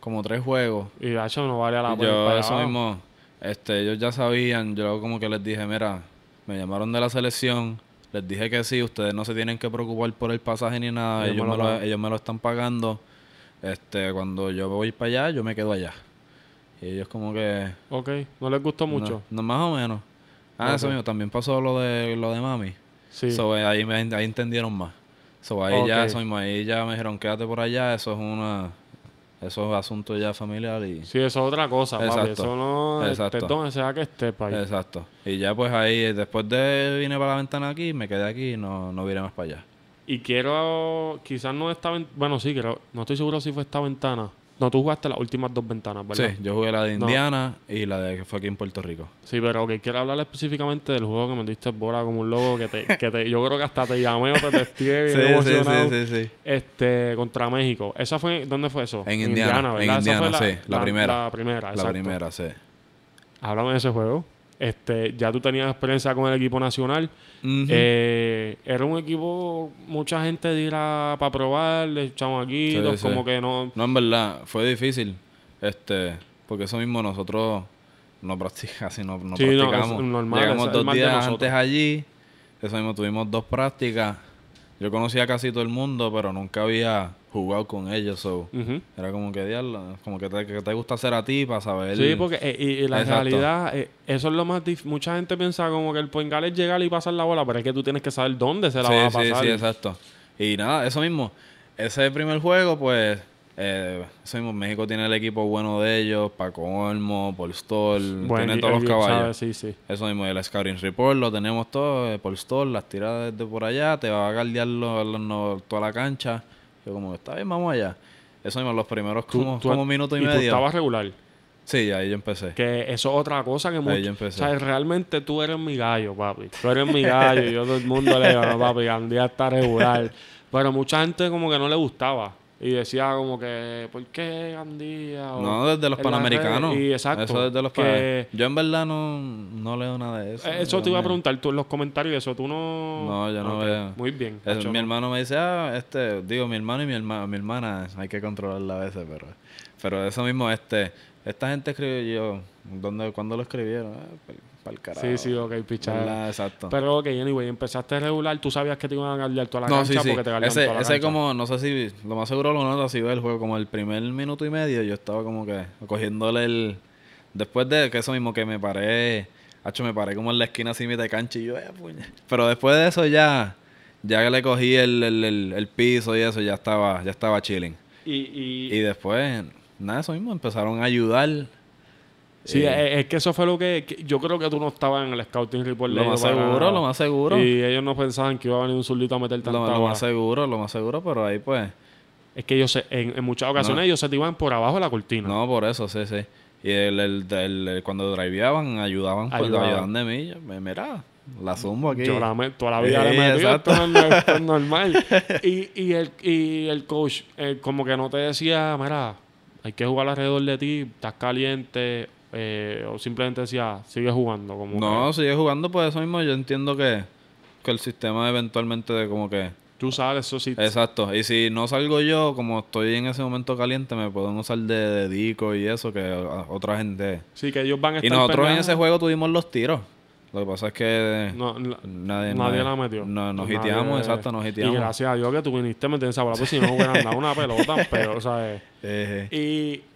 como tres juegos. Y de hecho no valía la pena. yo eso mismo, este, ellos ya sabían, yo como que les dije, mira, me llamaron de la selección, les dije que sí, ustedes no se tienen que preocupar por el pasaje ni nada, Ellos ellos, me lo ellos me lo están pagando, este, cuando yo voy para allá, yo me quedo allá. Y ellos como que, Ok, no les gustó mucho. no, no, más o menos. Ah, eso mismo, también pasó lo de, lo de mami. Sí. So, eh, ahí, me, ahí entendieron más. So, ahí ya, eso mismo, ahí ya me dijeron, quédate por allá, eso es una, eso es asunto ya familiar y... Sí, eso es otra cosa, papi. Exacto. Eso no Exacto. estés donde sea que esté, papi. Exacto. Y ya pues ahí, después de vine para la ventana aquí, me quedé aquí y no, no vine más para allá. Y quiero, quizás no esta ventana, bueno, sí, creo, no estoy seguro si fue esta ventana. No, tú jugaste las últimas dos ventanas, ¿verdad? Sí, yo jugué la de No. Indiana y la de que fue aquí en Puerto Rico. Sí, pero ok, quiero hablar específicamente del juego que me diste bola como un loco que te, [LAUGHS] que te, yo creo que hasta te llamé o te testé bien [LAUGHS] emocionado. sí. Este, contra México. ¿Esa fue, dónde fue eso? En Indiana, en Indiana, fue sí, la primera. La primera, La primera, sí. Háblame de ese juego. Este, ya tú tenías experiencia con el equipo nacional. Eh, era un equipo, mucha gente dirá para probar, le echamos aquí, Sí, sí. como que no. No, en verdad, fue difícil. Este, porque eso mismo nosotros no practicamos, [LAUGHS] no, no Sí, no, practicamos. es normal, Llegamos es dos días antes allí. Eso mismo tuvimos dos prácticas. Yo conocía a casi todo el mundo, pero nunca había jugado con ellos. So, Ujú. Era como que, diablo, como que te, que te gusta hacer a ti para saber. Sí, porque eh, y, y la Exacto. realidad, eh, eso es lo más difícil. Mucha gente piensa como que el point guard es llegar y pasar la bola, pero es que tú tienes que saber dónde se la sí, va a sí, pasar. sí, exacto. Y nada, eso mismo. Ese primer juego, pues, eh, eso mismo, México tiene el equipo bueno de ellos, Paco Olmo, Paul Stoll, Buen tiene gui- todos los caballos. ¿sabes? Sí, sí. Eso mismo, el Scouting Report lo tenemos todo, eh, Paul Stoll, las tiradas desde por allá, te va a guardiar lo- lo- no- toda la cancha. Yo como, está bien, vamos allá. Eso mismo, los primeros Tú- como, tú- como minuto y, tú medio. estabas regular. Sí, ahí yo empecé. Que eso es otra cosa que mucho. yo empecé. O sea, realmente tú eres mi gallo, papi. Tú eres mi gallo. y yo todo el mundo le digo, no, papi, Gandía está regular. Pero mucha gente como que no le gustaba. Y decía como que, ¿por qué Gandía? O No, desde los panamericanos. Y exacto. Eso desde los que-. Yo en verdad no, no leo nada de eso. Eh, Eso te iba a Yo preguntar tú en los comentarios. Eso tú no. No, yo no veo. Muy bien. Eso, Hacho, mi no. hermano me dice, ah, este, digo, mi hermano y mi, herma, mi hermana, hay que controlarla a veces, pero, pero eso mismo, este, esta gente escribió, ¿dónde, ¿cuándo lo escribieron? Ah, para el carajo. Sí, sí, ok, pichada. Exacto. Pero ok, anyway, empezaste regular. Tú sabías que te iban a guardiar toda la no, cancha sí, sí. porque te guardian Ese, toda la ese cancha. como, no sé si, lo más seguro lo notas si ve el juego, como el primer minuto y medio, yo estaba como que cogiéndole el, después de que eso mismo que me paré, hacho, me paré como en la esquina así de cancha y yo, eh, puña. Pero después de eso ya, ya que le cogí el, el, el, el piso y eso, ya estaba, ya estaba chilling. Y, y, Y después, nada, eso mismo, empezaron a ayudar. Sí, Eh, es, que eso fue lo que, que- Yo creo que tú no estabas en el scouting report. lo más para seguro, lo más seguro. Y ellos no pensaban que iba a venir un zurdito a meter tanta Lo, lo más seguro, lo más seguro, pero ahí pues... Es que ellos, se- en, en muchas ocasiones, No. ellos se te iban por abajo de la cortina. No, por eso, sí, sí. Y el, el, el- el- cuando driveaban, ayudaban, pues, Ayudaban. ayudaban de mí. Me- Mira, la zumbo aquí. Yo la toda la vida le metí, esto es normal. [LAUGHS] y, y, el, y el coach, eh, como que no te decía, mira, hay que jugar alrededor de ti, estás caliente, eh, o simplemente decía, sigue jugando. Como No, que sigue jugando, pues eso mismo. Yo entiendo que, que el sistema eventualmente de como que... tú sabes, eso sí. Exacto. Y si no salgo yo, como estoy en ese momento caliente, me pueden usar de, de dico y eso, que a- otra gente... Sí, que ellos van a Y estar nosotros en ese juego tuvimos los tiros. Lo que pasa es que... No, la- Nadie, nadie la metió. No, nos Nadie- hiteamos, exacto, nos Y hiteamos. gracias a Dios que tú viniste a meter esa bola, pues si no hubieran dado una pelota, [LAUGHS] pero, ¿sabes? Eh, Y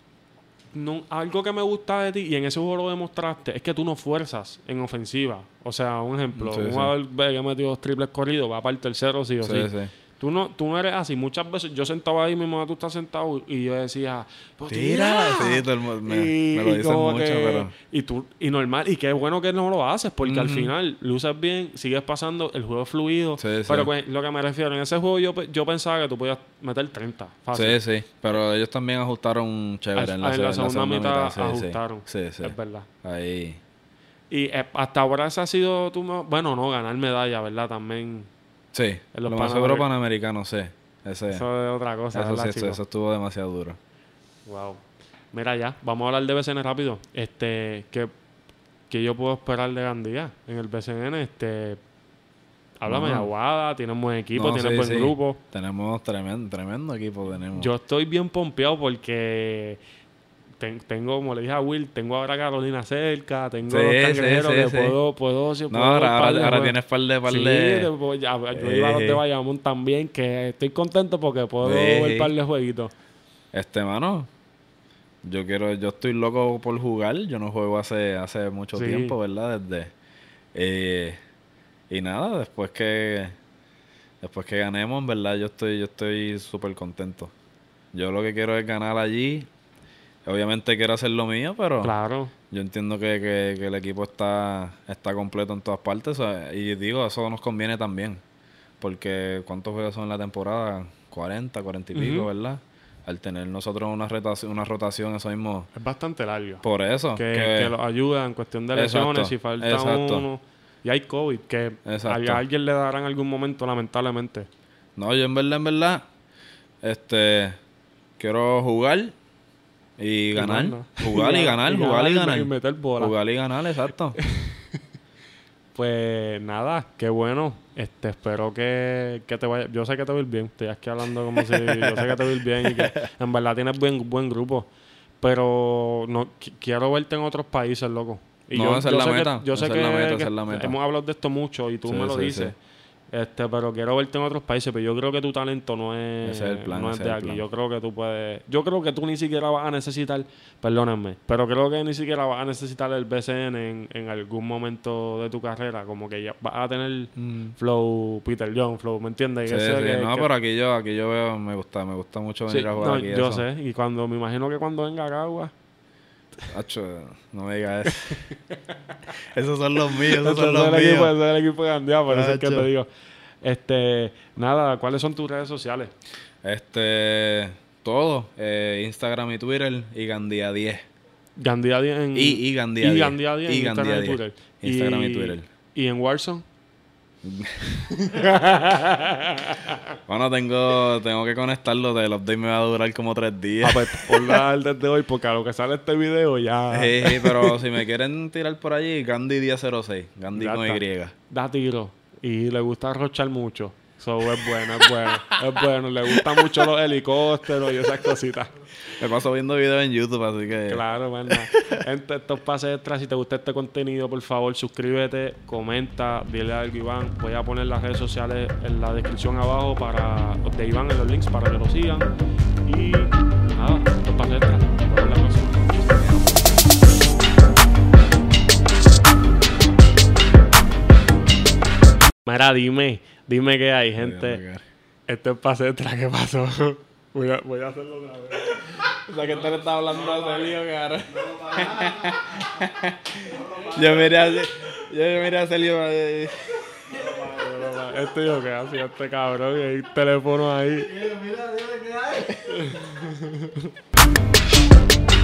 no- algo que me gusta de ti, y en ese juego lo demostraste, es que tú no fuerzas en ofensiva. O sea, un ejemplo, Sí, un jugador que ha metido dos triples corridos, va para el tercero sí o sí. sí, sí. Tú no, tú no eres así. Muchas veces yo sentaba ahí mismo, tú estás sentado y yo decía, pues Tira, sí, todo el mu- me, Y- me lo dicen mucho, que- pero... Y tú, y normal, y qué bueno que no lo haces, porque al final luces bien, sigues pasando, el juego es fluido. Sí, sí. pero pues, lo que me refiero, en ese juego yo, pe- yo pensaba que tú podías meter 30. Fácil. Sí, sí, pero ellos también ajustaron chévere Al- en la, en la en la segunda mitad sí, sí. ajustaron. Sí, sí. Es verdad. Ahí. Y eh, hasta ahora ese ha sido tu Bueno, no, ganar medalla, ¿verdad? También. Sí, En los lo más seguro panamericano, sí. Ese, eso, es otra cosa, sí, ¿verdad, eso, chicos? eso estuvo demasiado duro. Wow. Mira ya, vamos a hablar de BCN rápido. Este, ¿qué, qué yo puedo esperar de Gandía en el BCN? Este, háblame de No. Aguada, tienes buen equipo, No, tienes sí, buen sí. grupo. Tenemos tremendo, tremendo equipo. Tenemos. Yo estoy bien pompeado porque ten- tengo, como le dije a Will, tengo ahora Carolina cerca, tengo Sí, los sí, que sí. puedo, puedo, si no, puedo ahora, par de ahora, juegos. tienes par de... Par de... pues, ya, yo iba a los de. Bayamón también, que estoy contento porque puedo ver par de jueguitos. Este, mano, yo quiero, yo estoy loco por jugar. Yo no juego hace, hace mucho tiempo, ¿verdad? Desde. eh, y nada, después que. Después que ganemos, en verdad, yo estoy, yo estoy súper contento. Yo lo que quiero es ganar allí. Obviamente quiero hacer lo mío, pero Claro. yo entiendo que, que- que el equipo está, está completo en todas partes. o sea, y digo, eso nos conviene también. Porque ¿cuántos juegos son en la temporada? 40, 40 y pico. ¿verdad? Al tener nosotros una rotación, una rotación, eso mismo. Es bastante largo. Por eso. que, que- que los ayuda en cuestión de lesiones, si falta exacto. uno. Y hay COVID, que Exacto. a alguien le dará en algún momento, lamentablemente. No, yo en verdad, en verdad, este, quiero jugar y ganar. Jugar y ganar, jugar y ganar. Y meter bola. Jugar y ganar, exacto. [LAUGHS] Pues nada, qué bueno. Este, espero que, que te vaya. Yo sé que te va a ir bien. Estoy aquí hablando como si. yo sé que te va a ir bien y que [LAUGHS] en verdad tienes buen, buen grupo. Pero no qu- quiero verte en otros países, loco. Y No, yo, esa es la meta, yo sé que, hemos hablado de esto mucho y tú Sí, me lo sí, dices. sí. Este, pero quiero verte en otros países, pero yo creo que tu talento no es, Ese es el plan, no es ese de es el aquí. plan. Yo creo que tú puedes, yo creo que tú ni siquiera vas a necesitar, perdónenme, pero creo que ni siquiera vas a necesitar el BCN en, en algún momento de tu carrera, como que ya vas a tener flow Peter John, flow, ¿me entiendes? Mm. Sí, Ese sí. que- No, que- pero aquí yo, aquí yo veo, me gusta, me gusta mucho Sí, venir a jugar no, aquí. yo eso. sé, y cuando me imagino que cuando venga a Cagua, No me digas eso. [LAUGHS] esos son los míos, esos son es los el equipo, míos. ese es el equipo de Gandía, por eso es que te digo. Este, nada, ¿cuáles son tus redes sociales? Este, todo, eh, Instagram y Twitter y Gandía 10. Gandía 10 en... Y, y Gandía y 10. Gandía 10 en Y Instagram Gandía y 10. Twitter. Instagram y Twitter. ¿Y en Warzone? [LAUGHS] Bueno, tengo, tengo que conectarlo. El update me va a durar como tres Ah, días. pues ponla al desde hoy, porque a lo que sale este video ya... Sí, sí, pero si me quieren tirar por allí, Gandhi 1006. Gandhi Ya con está. Y. Da tiro. Y le gusta arrochar mucho. So, es bueno, es bueno. es bueno. Le gustan mucho los helicópteros y esas cositas. Me paso viendo videos en YouTube, así que... Claro, bueno. Gente, estos pases extras, si te gusta este contenido, por favor, suscríbete, comenta, dile algo Iván. Voy a poner las redes sociales en la descripción abajo para de Iván en los links para que lo sigan. Y nada, estos pases extras. Nos vemos la próxima. Mira, dime, dime qué hay, gente. Este es pase extra, ¿qué pasó? [LAUGHS] Voy a, voy a hacerlo otra vez. O sea, que te le está hablando a Celio, cara. [LAUGHS] Yo miré a, yo miré a Celio... Este yo que hacía este cabrón y hay teléfono ahí. Mira, dime qué hay.